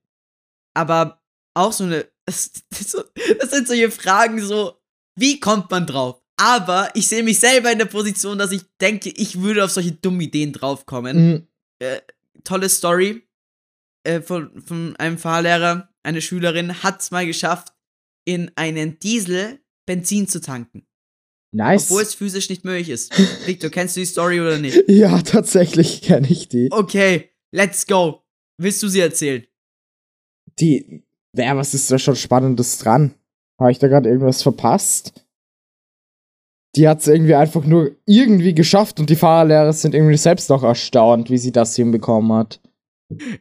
Aber auch so eine. Das, das, sind solche Fragen so, wie kommt man drauf? Aber ich sehe mich selber in der Position, dass ich denke, ich würde auf solche dummen Ideen draufkommen Mhm. tolle Story äh, von, von einem Fahrlehrer. Eine Schülerin hat es mal geschafft, in einen Diesel Benzin zu tanken. Nice. Obwohl es physisch nicht möglich ist. Victor, kennst du die Story oder nicht? ja, tatsächlich kenne ich die. Okay, let's go. Willst du sie erzählen? Die. Ja, was ist da schon Spannendes dran? Habe ich da gerade irgendwas verpasst? Die hat es irgendwie einfach nur irgendwie geschafft und die Fahrerlehrer sind irgendwie selbst noch erstaunt, wie sie das hinbekommen hat.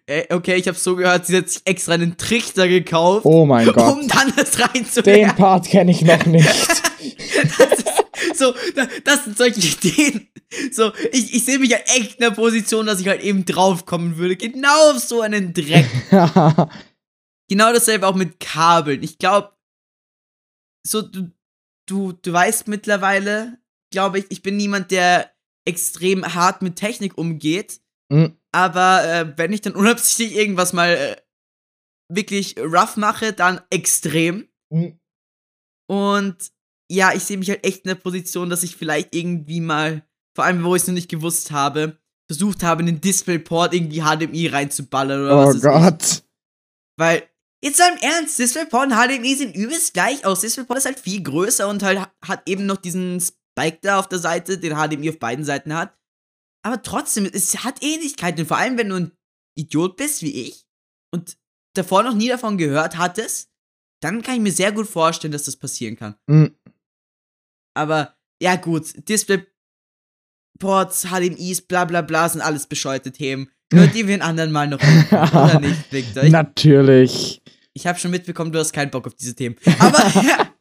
Äh, okay, ich habe so gehört, sie hat sich extra einen Trichter gekauft, Oh mein Gott. um dann das Den reinzuwerfen. Part kenne ich noch nicht. So, da- das sind solche Ideen. So, ich, ich sehe mich halt echt in der Position, dass ich halt eben draufkommen würde. Genau auf so einen Dreck. Genau dasselbe auch mit Kabeln. Ich glaube, so du, du, du weißt mittlerweile, glaube ich, ich bin niemand, der extrem hart mit Technik umgeht. Mhm. Aber äh, wenn ich dann unabsichtlich irgendwas mal äh, wirklich rough mache, dann extrem. Mhm. Und ja, ich sehe mich halt echt in der Position, dass ich vielleicht irgendwie mal, vor allem wo ich es noch nicht gewusst habe, versucht habe, in den Displayport irgendwie HDMI reinzuballern oder oh was ich. Gott. Weil, jetzt mal im Ernst, DisplayPort und HDMI sehen übelst gleich aus. DisplayPort ist halt viel größer und halt hat eben noch diesen Spike da auf der Seite, den HDMI auf beiden Seiten hat. Aber trotzdem, es hat Ähnlichkeiten. Vor allem, wenn du ein Idiot bist wie ich und davor noch nie davon gehört hattest, dann kann ich mir sehr gut vorstellen, dass das passieren kann. Mhm. Aber ja, gut, DisplayPorts, HDMIs, bla bla bla sind alles bescheuerte Themen. Nur die wir in anderen Mal noch oder nicht, Victor? Ich, Natürlich. ich habe schon mitbekommen, du hast keinen Bock auf diese Themen. Aber ja,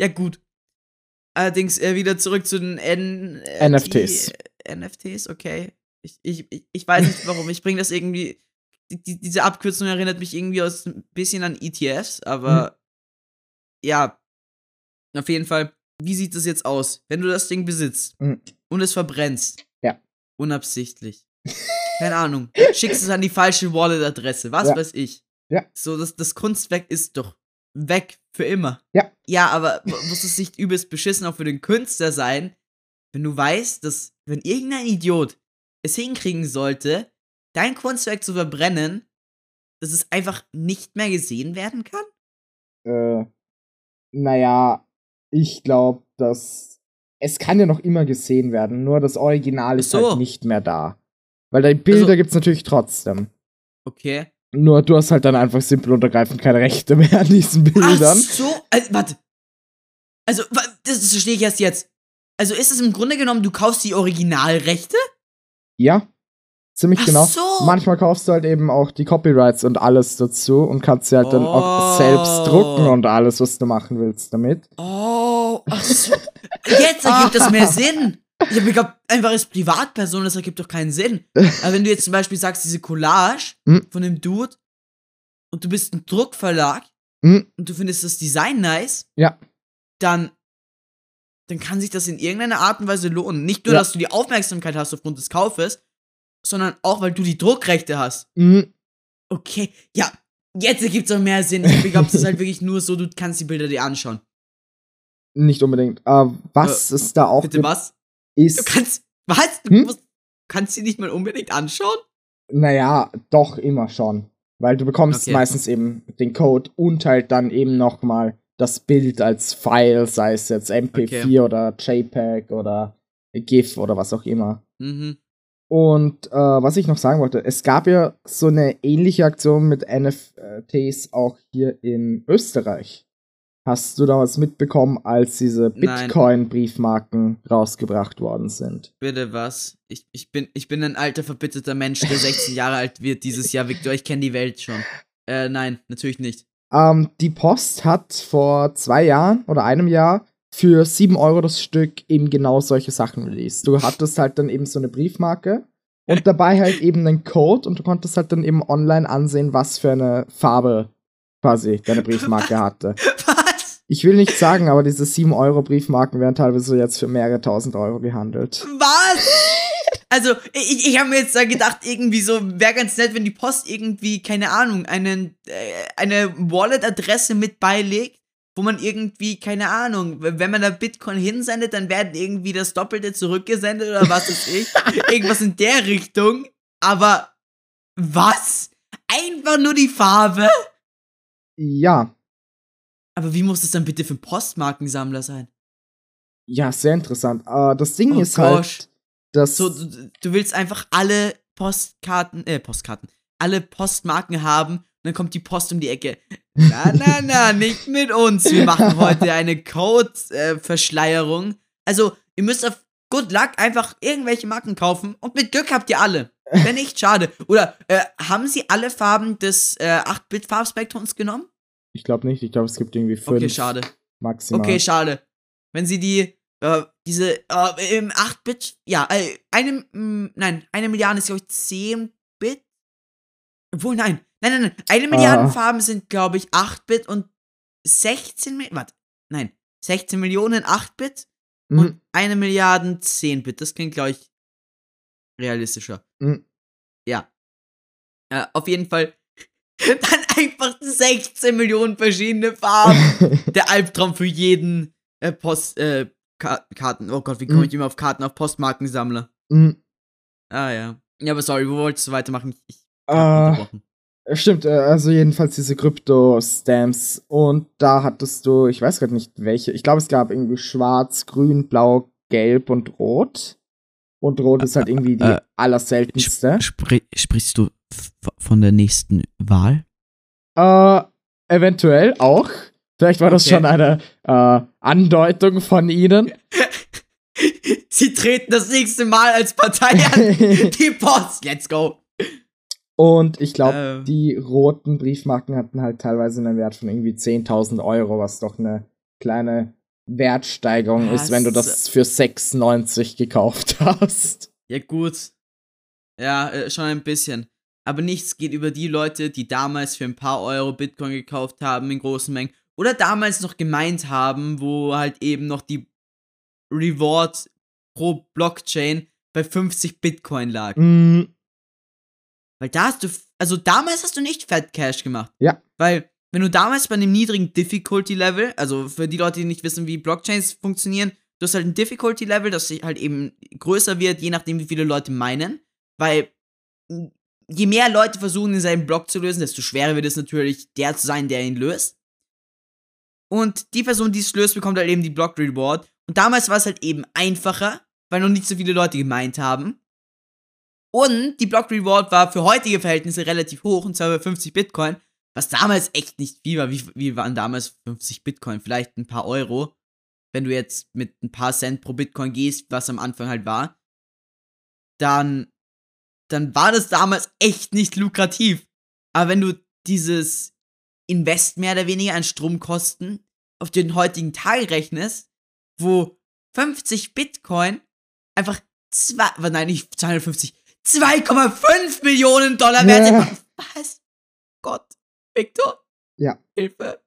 ja gut. Allerdings äh, wieder zurück zu den N äh, NFTs. Die, NFTs, okay. Ich, ich, ich- weiß nicht warum. Ich bringe das irgendwie. Die, diese Abkürzung erinnert mich irgendwie aus ein bisschen an ETFs, aber Hm. ja. Auf jeden Fall, wie sieht das jetzt aus, wenn du das Ding besitzt Hm. und es verbrennst? Ja. Unabsichtlich. Keine Ahnung. Schickst es an die falsche Wallet-Adresse, was Ja. weiß ich. Ja. So, das, das Kunstwerk ist doch weg für immer. Ja. Ja, aber mu- muss es nicht übelst beschissen auch für den Künstler sein, wenn du weißt, dass, wenn irgendein Idiot es hinkriegen sollte, dein Kunstwerk zu verbrennen, dass es einfach nicht mehr gesehen werden kann? Äh, naja, ich glaube, dass es kann ja noch immer gesehen werden, nur das Original ist so. halt nicht mehr da. Weil die Bilder Also- gibt's natürlich trotzdem. Okay. Nur du hast halt dann einfach simpel und ergreifend keine Rechte mehr an diesen Bildern. Ach so, also, warte. Also, das, verstehe ich erst jetzt. Also ist es im Grunde genommen, du kaufst die Originalrechte? Ja, ziemlich Ach genau. so. Manchmal kaufst du halt eben auch die Copyrights und alles dazu und kannst sie halt dann auch Oh. selbst drucken und alles, was du machen willst damit. Oh, ach so. Jetzt ergibt das mehr Sinn. Ich habe geglaubt, einfach als Privatperson, das ergibt doch keinen Sinn. Aber wenn du jetzt zum Beispiel sagst, diese Collage Hm. von dem Dude und du bist ein Druckverlag Hm, und du findest das Design nice, Ja. dann, dann kann sich das in irgendeiner Art und Weise lohnen. Nicht nur, Ja. dass du die Aufmerksamkeit hast aufgrund des Kaufes, sondern auch, weil du die Druckrechte hast. hm, Okay, ja, jetzt ergibt es auch mehr Sinn. Ich glaube, es ist halt wirklich nur so, du kannst die Bilder dir anschauen. Nicht unbedingt. Äh, was es da auch Bitte was? ist. Du kannst, was? Du Hm? musst, kannst sie nicht mal unbedingt anschauen? Naja, doch immer schon. Weil du bekommst Okay. meistens eben den Code und halt dann eben nochmal das Bild als File, sei es jetzt MP4 Okay. oder JPEG oder GIF oder was auch immer. Mhm. Und äh, was ich noch sagen wollte, es gab ja so eine ähnliche Aktion mit NFTs auch hier in Österreich. Hast du da was mitbekommen, als diese. Bitcoin-Briefmarken rausgebracht worden sind? Bitte was? Ich, ich, bin, ich bin ein alter, verbitterter Mensch, der 16 Jahre alt wird dieses Jahr, Victor. Ich kenne die Welt schon. Äh, nein, natürlich nicht. Ähm, die Post hat vor zwei Jahren oder einem Jahr für 7 Euro das Stück eben genau solche Sachen released. Du hattest halt dann eben so eine Briefmarke und dabei halt eben einen Code und du konntest halt dann eben online ansehen, was für eine Farbe quasi deine Briefmarke hatte. Ich will nicht sagen, aber diese 7 Euro Briefmarken werden teilweise jetzt für mehrere tausend Euro gehandelt. Was? Also, ich, ich habe mir jetzt da gedacht, irgendwie so, wäre ganz nett, wenn die Post irgendwie, keine Ahnung, einen, äh, eine Wallet-Adresse mit beilegt, wo man irgendwie, keine Ahnung, wenn man da Bitcoin hinsendet, dann werden irgendwie das Doppelte zurückgesendet oder was weiß ich. Irgendwas in der Richtung. Aber was? Einfach nur die Farbe? Ja, Aber wie muss das dann bitte für einen Postmarkensammler sein? ja, sehr interessant. Äh, das Ding Oh ist gosh. halt, dass So, du, du willst einfach alle Postkarten, äh, Postkarten, alle Postmarken haben und dann kommt die Post um die Ecke. Na, na, na, nicht mit uns. Wir machen heute eine Code-Verschleierung. also, ihr müsst auf Good Luck einfach irgendwelche Marken kaufen und mit Glück habt ihr alle. Wenn nicht, schade. Oder äh, haben sie alle Farben des äh, 8-Bit-Farbspektrums genommen? Ich glaube nicht, ich glaube, es gibt irgendwie fünf Okay, schade. maximal. Okay, schade. Wenn sie die, äh, diese, äh, im 8-Bit, ja, äh, eine, mh, nein, eine Milliarde ist, glaube ich, 10 Bit. Obwohl, nein, nein, nein, nein, eine Milliarde Ah. Farben sind, glaube ich, 8-Bit und 16 Millionen, warte, nein, 16 Millionen 8-Bit Mhm. und eine Milliarde 10-Bit. Das klingt, glaube ich, realistischer. Mhm. Ja. Äh, auf jeden Fall dann einfach 16 Millionen verschiedene Farben der Albtraum für jeden äh, Post, äh, Ka Karten. Oh Gott, wie komme Mhm. ich immer auf Karten auf Postmarkensammler? Mhm. Ah ja. Ja, aber sorry, wo wolltest du weitermachen? Ich, ich unterbrochen. Stimmt, äh, also jedenfalls diese Krypto-Stamps. Und da hattest du, ich weiß gerade nicht welche, ich glaube, es gab irgendwie schwarz, grün, blau, gelb und rot. Und Rot ist halt irgendwie die Äh, allerseltenste. Spri sprichst du von der nächsten Wahl? Äh, eventuell auch. Vielleicht war das Okay. schon eine äh, Andeutung von ihnen. Sie treten das nächste Mal als Partei an. Die Post, let's go. Und ich glaube, Ähm. die roten Briefmarken hatten halt teilweise einen Wert von irgendwie 10.000 Euro, was doch eine kleine Wertsteigerung ist, wenn du Was? das für 6,90 gekauft hast. Ja, gut. Ja, äh, schon ein bisschen. Aber nichts geht über die Leute, die damals für ein paar Euro Bitcoin gekauft haben in großen Mengen. Oder damals noch gemeint haben, wo halt eben noch die Reward pro Blockchain bei 50 Bitcoin lag. Mm, Weil da hast du, also damals hast du nicht Fat Cash gemacht. Ja. Weil, wenn du damals bei einem niedrigen Difficulty Level, also für die Leute, die nicht wissen, wie Blockchains funktionieren, du hast halt ein Difficulty Level, das halt eben größer wird, je nachdem, wie viele Leute meinen. Weil, je mehr Leute versuchen, denselben Block zu lösen, desto schwerer wird es natürlich, der zu sein, der ihn löst. Und die Person, die es löst, bekommt halt eben die Block Reward. Und damals war es halt eben einfacher, weil noch nicht so viele Leute gemeint haben. Und die Block Reward war für heutige Verhältnisse relativ hoch, und zwar bei 50 Bitcoin, was damals echt nicht viel war. Wie, wie waren damals 50 Bitcoin? Vielleicht ein paar Euro. Wenn du jetzt mit ein paar Cent pro Bitcoin gehst, was am Anfang halt war, dann, dann war das damals echt nicht lukrativ. Aber wenn du dieses Invest mehr oder weniger an Stromkosten auf den heutigen Tag rechnest, wo 50 Bitcoin einfach zwei, nein, nicht 250, 2,5 Millionen Dollar wert Ja. sind. Was? Gott. Victor? Ja. Hilfe.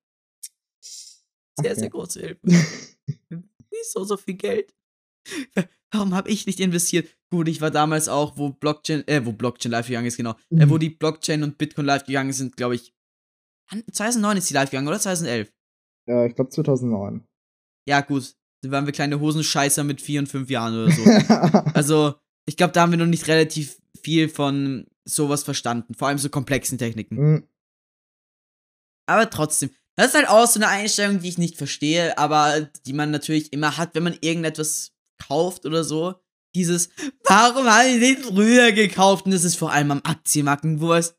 Sehr, Ach, sehr ja. große Hilfe. Nicht so, so viel Geld. Warum habe ich nicht investiert? Gut, ich war damals auch, wo Blockchain, äh, wo Blockchain live gegangen ist, genau. Äh, Mhm. wo die Blockchain und Bitcoin live gegangen sind, glaube ich. An- 2009 ist die live gegangen, oder 2011? äh, ich glaube 2009. Ja, gut. Da waren wir kleine Hosenscheißer mit vier und fünf Jahren oder so. also, ich glaube, da haben wir noch nicht relativ viel von sowas verstanden. Vor allem so komplexen Techniken. Mm, Aber trotzdem, das ist halt auch so eine Einstellung, die ich nicht verstehe, aber die man natürlich immer hat, wenn man irgendetwas kauft oder so. Dieses, warum habe ich den früher gekauft? Und das ist vor allem am Aktienmarkt, und wo es,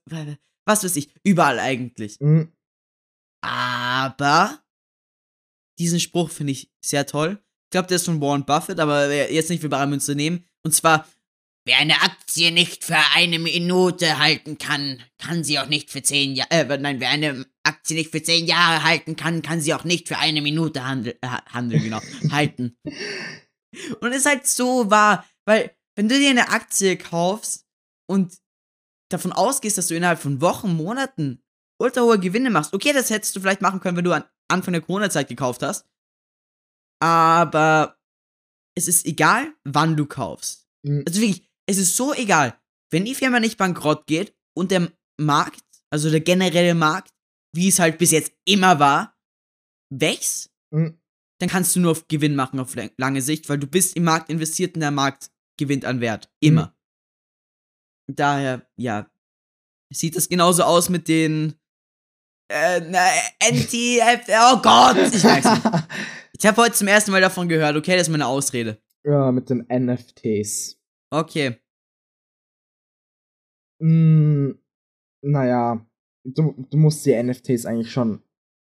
was weiß ich, überall eigentlich. mm, Aber diesen Spruch finde ich sehr toll. Ich glaube, der ist von Warren Buffett, aber jetzt nicht für bare Münze nehmen. Und zwar, wer eine Aktie nicht für eine Minute halten kann, kann sie auch nicht für zehn Jahre, äh, nein, wer eine Aktie nicht für zehn Jahre halten kann, kann sie auch nicht für eine Minute handel, äh, handeln, genau, halten. Und es ist halt so wahr, weil, wenn du dir eine Aktie kaufst und davon ausgehst, dass du innerhalb von Wochen, Monaten ultra hohe Gewinne machst. Okay, das hättest du vielleicht machen können, wenn du an Anfang der Corona-Zeit gekauft hast. Aber es ist egal, wann du kaufst. mm. Also wirklich, es ist so egal. Wenn die Firma nicht bankrott geht und der Markt, also der generelle Markt, wie es halt bis jetzt immer war, wächst, Mm. Dann kannst du nur auf Gewinn machen auf lang- lange Sicht, weil du bist im Markt investiert und der Markt gewinnt an Wert. Immer. Daher, ja, sieht es genauso aus mit den äh, NTF, oh Gott, ich weiß nicht. Ich habe heute zum ersten Mal davon gehört, okay, das ist meine Ausrede. ja, mit den NFTs. Okay. Mm, naja, du, du musst die NFTs eigentlich schon.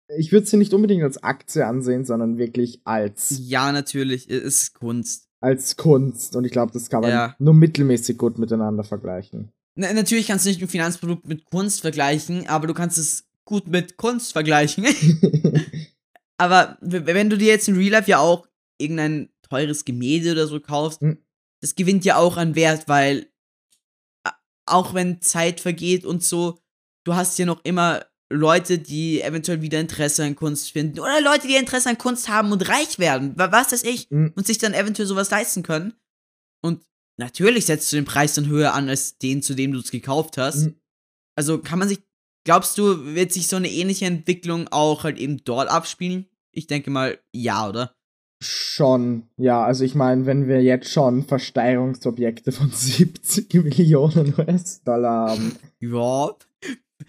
Ich würde sie nicht unbedingt als Aktie ansehen, sondern wirklich als, Ja, natürlich, es ist Kunst. als Kunst. Und ich glaube, das kann man Ja. nur mittelmäßig gut miteinander vergleichen. Na, natürlich kannst du nicht ein Finanzprodukt mit Kunst vergleichen, aber du kannst es gut mit Kunst vergleichen. aber wenn du dir jetzt in Real Life ja auch irgendein teures Gemälde oder so kaufst, Hm. das gewinnt ja auch an Wert, weil auch wenn Zeit vergeht und so, du hast ja noch immer Leute, die eventuell wieder Interesse an Kunst finden oder Leute, die Interesse an Kunst haben und reich werden, wa- was weiß ich, Mm, und sich dann eventuell sowas leisten können. Und natürlich setzt du den Preis dann höher an als den, zu dem du es gekauft hast. Mhm. Also kann man sich, glaubst du, wird sich so eine ähnliche Entwicklung auch halt eben dort abspielen? Ich denke mal, ja, oder? Schon, ja, also ich meine, wenn wir jetzt schon Versteigerungsobjekte von 70 Millionen US-Dollar haben. Ja.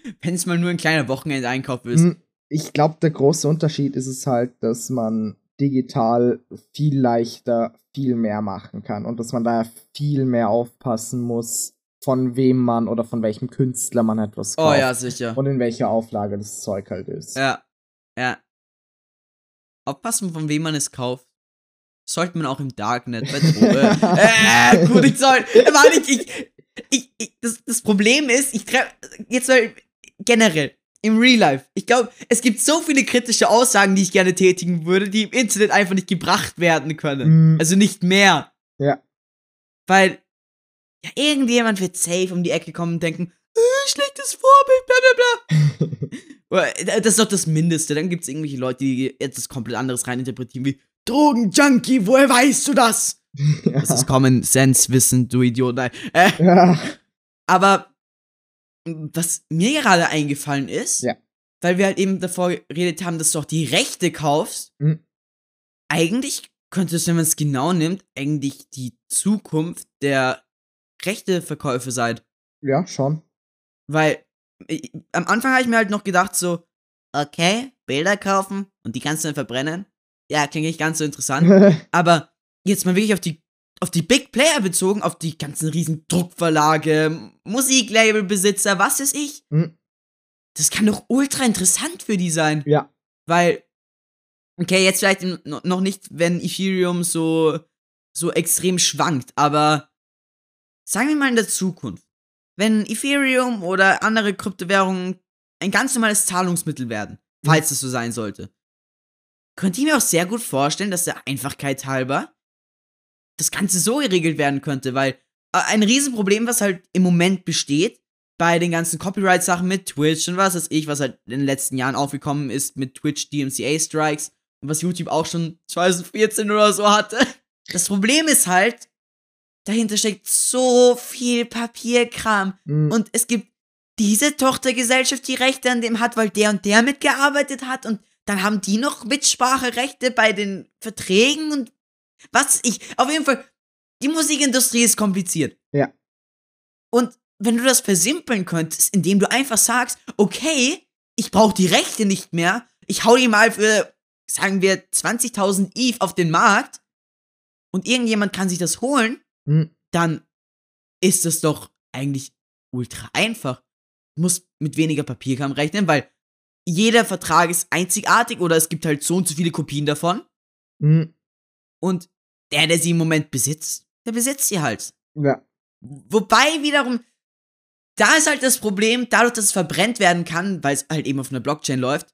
Wenn es mal nur ein kleiner Wochenendeinkauf ist. Mm, Ich glaube, der große Unterschied ist es halt, dass man digital viel leichter viel mehr machen kann und dass man da viel mehr aufpassen muss, von wem man oder von welchem Künstler man etwas kauft. Oh ja, sicher. Und in welcher Auflage das Zeug halt ist. Ja. Ja. Aufpassen, von wem man es kauft. Sollte man auch im Darknet bei äh, gut, ich soll. Warte, ich, ich, ich, ich das, das Problem ist, ich treffe. Jetzt mal generell im Real Life. Ich glaube, es gibt so viele kritische Aussagen, die ich gerne tätigen würde, die im Internet einfach nicht gebracht werden können. Mm. Also nicht mehr. Ja. Weil ja, irgendjemand wird safe um die Ecke kommen und denken, äh, schlechtes Vorbild, bla bla bla. Äh, das ist doch das Mindeste. Dann gibt es irgendwelche Leute, die etwas komplett anderes reininterpretieren, wie Drogenjunkie, woher weißt du das? Das ist Common Sense Wissen, du Idiot. Nein. Äh, ja. aber was mir gerade eingefallen ist, Ja. weil wir halt eben davor geredet haben, dass du auch die Rechte kaufst, Mhm. eigentlich könnte es, wenn man es genau nimmt, eigentlich die Zukunft der Rechteverkäufe sein. ja, schon. Weil äh, am Anfang habe ich mir halt noch gedacht, so, okay, Bilder kaufen und die kannst du dann verbrennen. Ja, klingt nicht ganz so interessant. Aber jetzt mal wirklich auf die, auf die Big Player bezogen, auf die ganzen riesen Druckverlage, Musiklabelbesitzer, was ist ich? Mhm. Das kann doch ultra interessant für die sein. ja. Weil, okay, jetzt vielleicht noch nicht, wenn Ethereum so, so extrem schwankt, aber sagen wir mal in der Zukunft, wenn Ethereum oder andere Kryptowährungen ein ganz normales Zahlungsmittel werden, falls es so sein sollte, könnte ich mir auch sehr gut vorstellen, dass der Einfachkeit halber das Ganze so geregelt werden könnte, weil äh, ein Riesenproblem, was halt im Moment besteht, bei den ganzen Copyright-Sachen mit Twitch und was weiß ich, was halt in den letzten Jahren aufgekommen ist mit Twitch DMCA-Strikes und was YouTube auch schon 2014 oder so hatte. Das Problem ist halt, dahinter steckt so viel Papierkram Mhm. und es gibt diese Tochtergesellschaft, die Rechte an dem hat, weil der und der mitgearbeitet hat und dann haben die noch Mitspracherechte bei den Verträgen und was ich. Auf jeden Fall, die Musikindustrie ist kompliziert. Ja. Und wenn du das versimpeln könntest, indem du einfach sagst, okay, ich brauche die Rechte nicht mehr, ich hau die mal für, sagen wir, 20.000 ETH auf den Markt und irgendjemand kann sich das holen, Mhm. dann ist es doch eigentlich ultra einfach. Du musst mit weniger Papierkram rechnen, weil jeder Vertrag ist einzigartig oder es gibt halt so und so viele Kopien davon. Mhm. Und der, der sie im Moment besitzt, der besitzt sie halt. Ja. Wobei wiederum, da ist halt das Problem, dadurch, dass es verbrennt werden kann, weil es halt eben auf einer Blockchain läuft,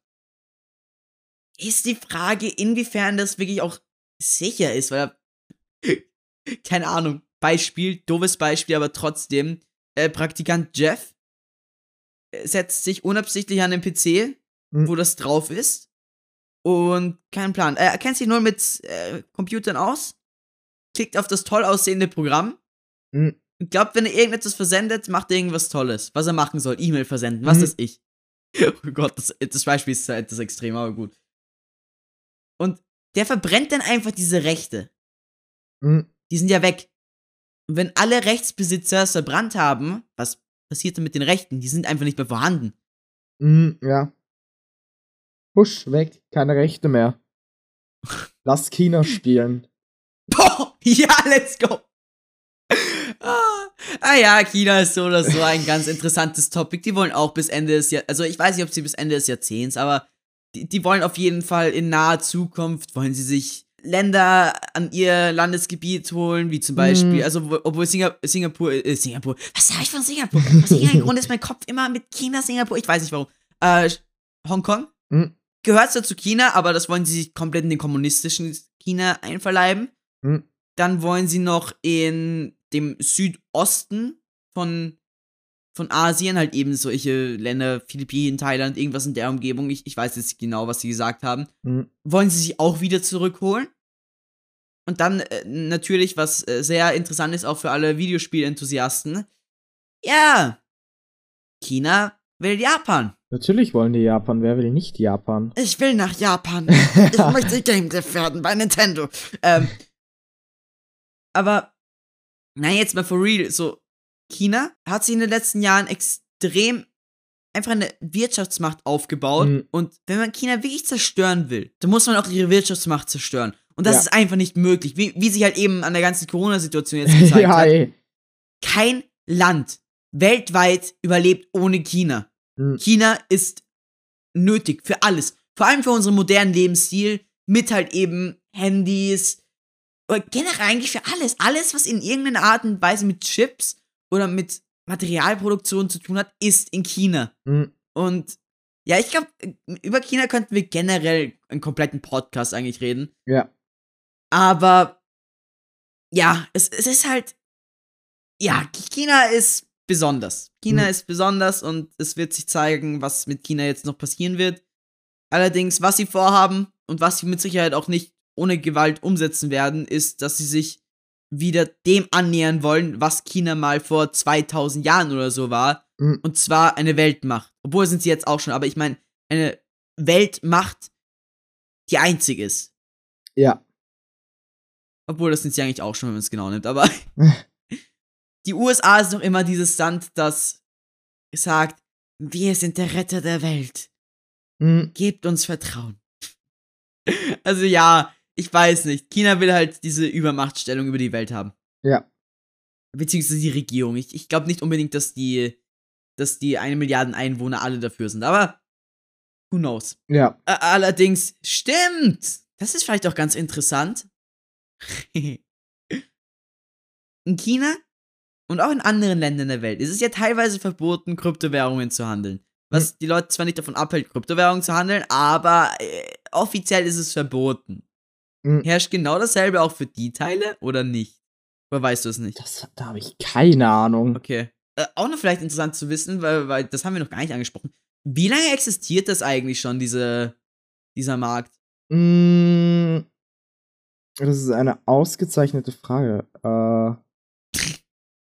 ist die Frage, inwiefern das wirklich auch sicher ist, weil, keine Ahnung, Beispiel, doofes Beispiel, aber trotzdem, äh, Praktikant Jeff äh, setzt sich unabsichtlich an den PC, Mhm. wo das drauf ist und keinen Plan. Er kennt sich nur mit äh, Computern aus, klickt auf das toll aussehende Programm Mhm. und glaubt, wenn er irgendetwas versendet, macht er irgendwas Tolles. Was er machen soll, E-Mail versenden, was Mhm. ist ich. Oh Gott, das, das Beispiel ist halt das Extrem, aber gut. Und der verbrennt dann einfach diese Rechte. Mhm. Die sind ja weg. Und wenn alle Rechtsbesitzer es verbrannt haben, was passiert dann mit den Rechten? Die sind einfach nicht mehr vorhanden. Mhm. Ja. Husch, weg. Keine Rechte mehr. Lass China spielen. Boah, ja, let's go. Ah, ah ja, China ist so oder so ein ganz interessantes Topic. Die wollen auch bis Ende des Jahr, also ich weiß nicht, ob sie bis Ende des Jahrzehnts, aber die, die wollen auf jeden Fall in naher Zukunft, wollen sie sich Länder an ihr Landesgebiet holen, wie zum Beispiel, Mhm. also wo- obwohl Singa Singapur, äh, Singapur, was sag ich von Singapur? Aus irgendeinem Grund ist mein Kopf immer mit China, Singapur, ich weiß nicht warum. Äh, Hongkong? Mhm. Gehört zwar zu China, aber das wollen sie sich komplett in den kommunistischen China einverleiben. Mhm. Dann wollen sie noch in dem Südosten von, von Asien, halt eben solche Länder, Philippinen, Thailand, irgendwas in der Umgebung, ich, ich weiß jetzt genau, was sie gesagt haben, Mhm. wollen sie sich auch wieder zurückholen. Und dann äh, natürlich, was äh, sehr interessant ist, auch für alle Videospielenthusiasten, ja, China will Japan. Natürlich wollen die Japan. Wer will nicht Japan? Ich will nach Japan. Ich möchte Game Dev werden bei Nintendo. Ähm, aber, na jetzt mal for real, so, China hat sich in den letzten Jahren extrem einfach eine Wirtschaftsmacht aufgebaut. Mhm. Und wenn man China wirklich zerstören will, dann muss man auch ihre Wirtschaftsmacht zerstören. Und das Ja. ist einfach nicht möglich. Wie, wie sich halt eben an der ganzen Corona-Situation jetzt gezeigt ja, hat. ey. Kein Land weltweit überlebt ohne China. Mhm. China ist nötig für alles. Vor allem für unseren modernen Lebensstil mit halt eben Handys oder generell eigentlich für alles. Alles, was in irgendeiner Art und Weise mit Chips oder mit Materialproduktion zu tun hat, ist in China. Mhm. Und ja, ich glaube, über China könnten wir generell einen kompletten Podcast eigentlich reden. Ja. Aber ja, es, es ist halt. Ja, China ist besonders. China Hm. ist besonders und es wird sich zeigen, was mit China jetzt noch passieren wird. Allerdings, was sie vorhaben und was sie mit Sicherheit auch nicht ohne Gewalt umsetzen werden, ist, dass sie sich wieder dem annähern wollen, was China mal vor 2000 Jahren oder so war. Mhm. Und zwar eine Weltmacht. Obwohl sind sie jetzt auch schon, aber ich meine, eine Weltmacht, die einzig ist. Ja. Obwohl, das sind sie eigentlich auch schon, wenn man es genau nimmt. Aber die USA ist noch immer dieses Land, das sagt, wir sind der Retter der Welt. Mhm. Gebt uns Vertrauen. Also ja, ich weiß nicht. China will halt diese Übermachtstellung über die Welt haben. Ja. Beziehungsweise die Regierung. Ich, ich glaube nicht unbedingt, dass die, dass die eine Milliarden Einwohner alle dafür sind. Aber who knows? Ja. Allerdings, stimmt. Das ist vielleicht auch ganz interessant. in China und auch in anderen Ländern der Welt ist es ja teilweise verboten, Kryptowährungen zu handeln. Was die Leute zwar nicht davon abhält, Kryptowährungen zu handeln, aber äh, offiziell ist es verboten. Mhm. Herrscht genau dasselbe auch für die Teile oder nicht? Oder weißt du es nicht? Das, da habe ich keine Ahnung. Okay. Äh, auch noch vielleicht interessant zu wissen, weil, weil das haben wir noch gar nicht angesprochen. Wie lange existiert das eigentlich schon, diese, dieser Markt? Mm, Das ist eine ausgezeichnete Frage. Äh,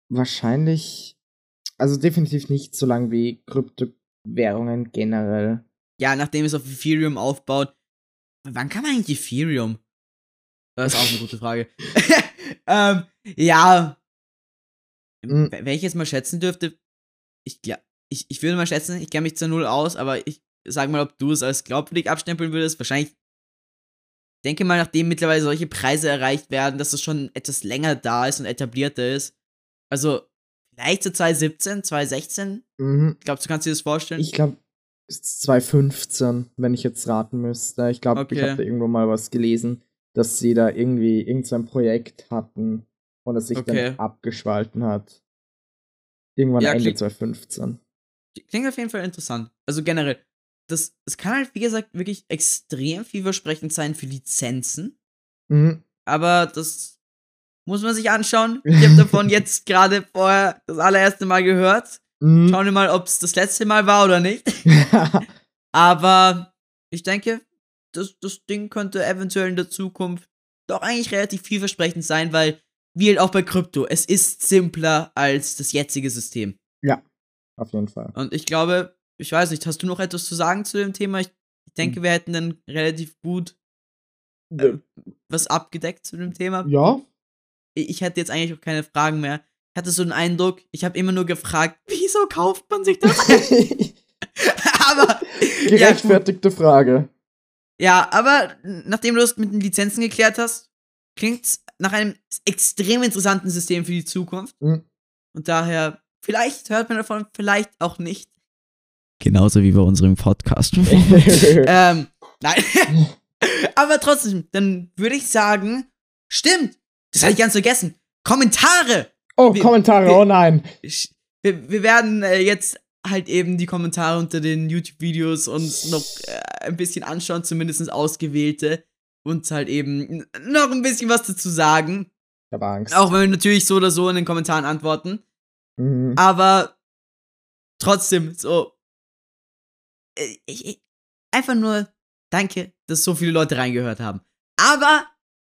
wahrscheinlich, also definitiv nicht so lang wie Kryptowährungen generell. Ja, nachdem es auf Ethereum aufbaut. Wann kam eigentlich Ethereum? Das ist auch eine gute Frage. ähm, ja. Mhm. Wenn ich jetzt mal schätzen dürfte, ich, gla- ich, ich würde mal schätzen, ich kenne mich zwar null aus, aber ich sag mal, ob du es als glaubwürdig abstempeln würdest. Wahrscheinlich, ich denke mal, nachdem mittlerweile solche Preise erreicht werden, dass es schon etwas länger da ist und etablierter ist. Also, vielleicht so 2017, 2016. Mhm. Glaubst du, kannst dir das vorstellen? Ich glaube, es ist 2015, wenn ich jetzt raten müsste. Ich glaube, ich Okay. habe da irgendwo mal was gelesen, dass sie da irgendwie irgendein Projekt hatten und es sich Okay. dann abgespalten hat. Irgendwann Ja, Ende klingt- 2015. Klingt auf jeden Fall interessant. Also generell, das, es kann halt, wie gesagt, wirklich extrem vielversprechend sein für Lizenzen. Mhm. Aber das muss man sich anschauen. Ich habe davon jetzt gerade vorher das allererste Mal gehört. Mhm. Schauen wir mal, ob es das letzte Mal war oder nicht. Aber ich denke, das, das Ding könnte eventuell in der Zukunft doch eigentlich relativ vielversprechend sein, weil, wie halt auch bei Krypto, es ist simpler als das jetzige System. Auf jeden Fall. Und ich glaube, ich weiß nicht, hast du noch etwas zu sagen zu dem Thema? Ich, ich denke, wir hätten dann relativ gut äh, was abgedeckt zu dem Thema. Ja, Ich ich hätte jetzt eigentlich auch keine Fragen mehr. Ich hatte so den Eindruck, ich habe immer nur gefragt, wieso kauft man sich das? aber ja, gerechtfertigte Frage. Ja, aber nachdem du das mit den Lizenzen geklärt hast, klingt's nach einem extrem interessanten System für die Zukunft. Mhm. Und daher, vielleicht hört man davon, vielleicht auch nicht. Genauso wie bei unserem Podcast. ähm, nein. Aber trotzdem, dann würde ich sagen, stimmt. Das hatte ich ganz vergessen. Kommentare. oh, wir- Kommentare, wir- oh nein. Wir, wir werden äh, jetzt halt eben die Kommentare unter den YouTube-Videos uns noch äh, ein bisschen anschauen, zumindest ausgewählte. Und halt eben noch ein bisschen was dazu sagen. Ich habe Angst. Auch wenn wir natürlich so oder so in den Kommentaren antworten. Mhm. Aber trotzdem, so. äh, Ich, ich, einfach nur danke, dass so viele Leute reingehört haben. Aber,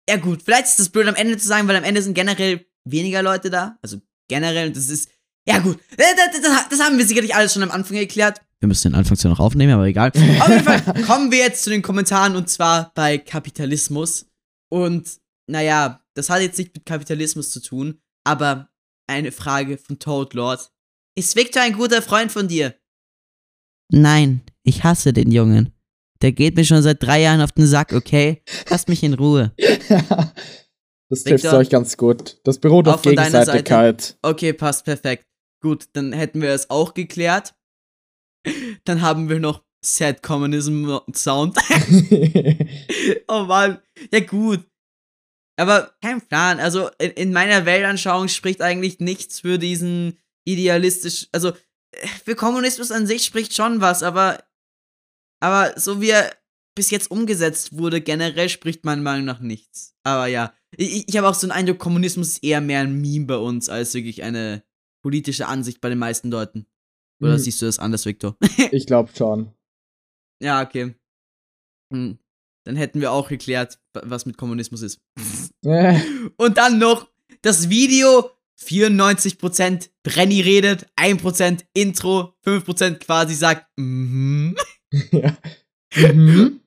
ja gut, vielleicht ist das blöd am Ende zu sagen, weil am Ende sind generell weniger Leute da. Also generell, und das ist. Ja gut, äh, das, das, das haben wir sicherlich alles schon am Anfang geklärt. Wir müssen den Anfang zwar noch aufnehmen, aber egal. Auf jeden Fall kommen wir jetzt zu den Kommentaren und zwar bei Kapitalismus. Und naja, das hat jetzt nicht mit Kapitalismus zu tun, aber eine Frage von Toad Lord. Ist Victor ein guter Freund von dir? Nein, ich hasse den Jungen. Der geht mir schon seit drei Jahren auf den Sack, okay? Lasst mich in Ruhe. das trifft euch ganz gut. Das beruht auf Gegenseitigkeit. Okay, passt perfekt. Gut, dann hätten wir es auch geklärt. Dann haben wir noch Sad Communism Sound. oh Mann. Ja, gut. Aber kein Plan. Also in, in, meiner Weltanschauung spricht eigentlich nichts für diesen idealistisch. Also für Kommunismus an sich spricht schon was, aber. Aber so wie er bis jetzt umgesetzt wurde, generell spricht meiner Meinung nach nichts. Aber ja. Ich, ich habe auch so einen Eindruck, Kommunismus ist eher mehr ein Meme bei uns als wirklich eine politische Ansicht bei den meisten Leuten. Oder hm. siehst du das anders, Victor? ich glaube schon. Ja, okay. Hm. Dann hätten wir auch geklärt, was mit Kommunismus ist. Und dann noch das Video. 94% Brenny redet, 1% Intro, 5% quasi sagt, mhm. ja. Mhm.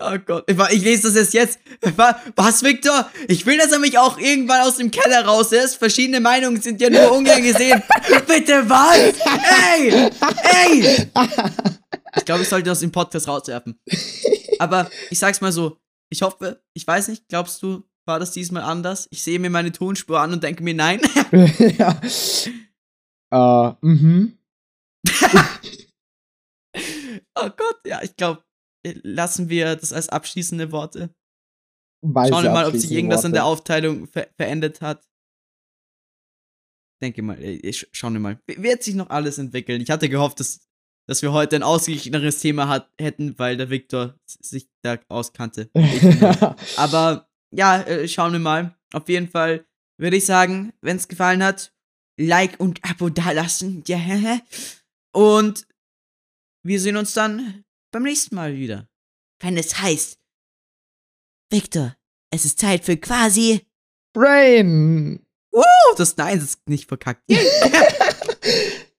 Oh Gott, ich lese das jetzt jetzt. Was, Victor? Ich will, dass er mich auch irgendwann aus dem Keller raus ist. Verschiedene Meinungen sind ja nur ungern gesehen. Bitte was? Ey! Ey! Ich glaube, ich sollte das im Podcast rauswerfen. Aber ich sag's mal so. Ich hoffe, ich weiß nicht, glaubst du, war das diesmal anders? Ich sehe mir meine Tonspur an und denke mir, nein. ja. Uh, mhm. oh Gott, ja, ich glaube, lassen wir das als abschließende Worte. Weise Schauen wir mal, ob sich irgendwas Worte. in der Aufteilung ver verändert hat. Denke mal, ich, schauen wir mal. Wird sich noch alles entwickeln. Ich hatte gehofft, dass, dass wir heute ein ausgeglicheneres Thema hat, hätten, weil der Viktor sich da auskannte. Aber ja, äh, schauen wir mal. Auf jeden Fall würde ich sagen, wenn es gefallen hat, Like und Abo dalassen. Ja. Und wir sehen uns dann beim nächsten Mal wieder. Wenn es heißt, Victor, es ist Zeit für quasi Brain. Uh, das Nein ist nicht verkackt.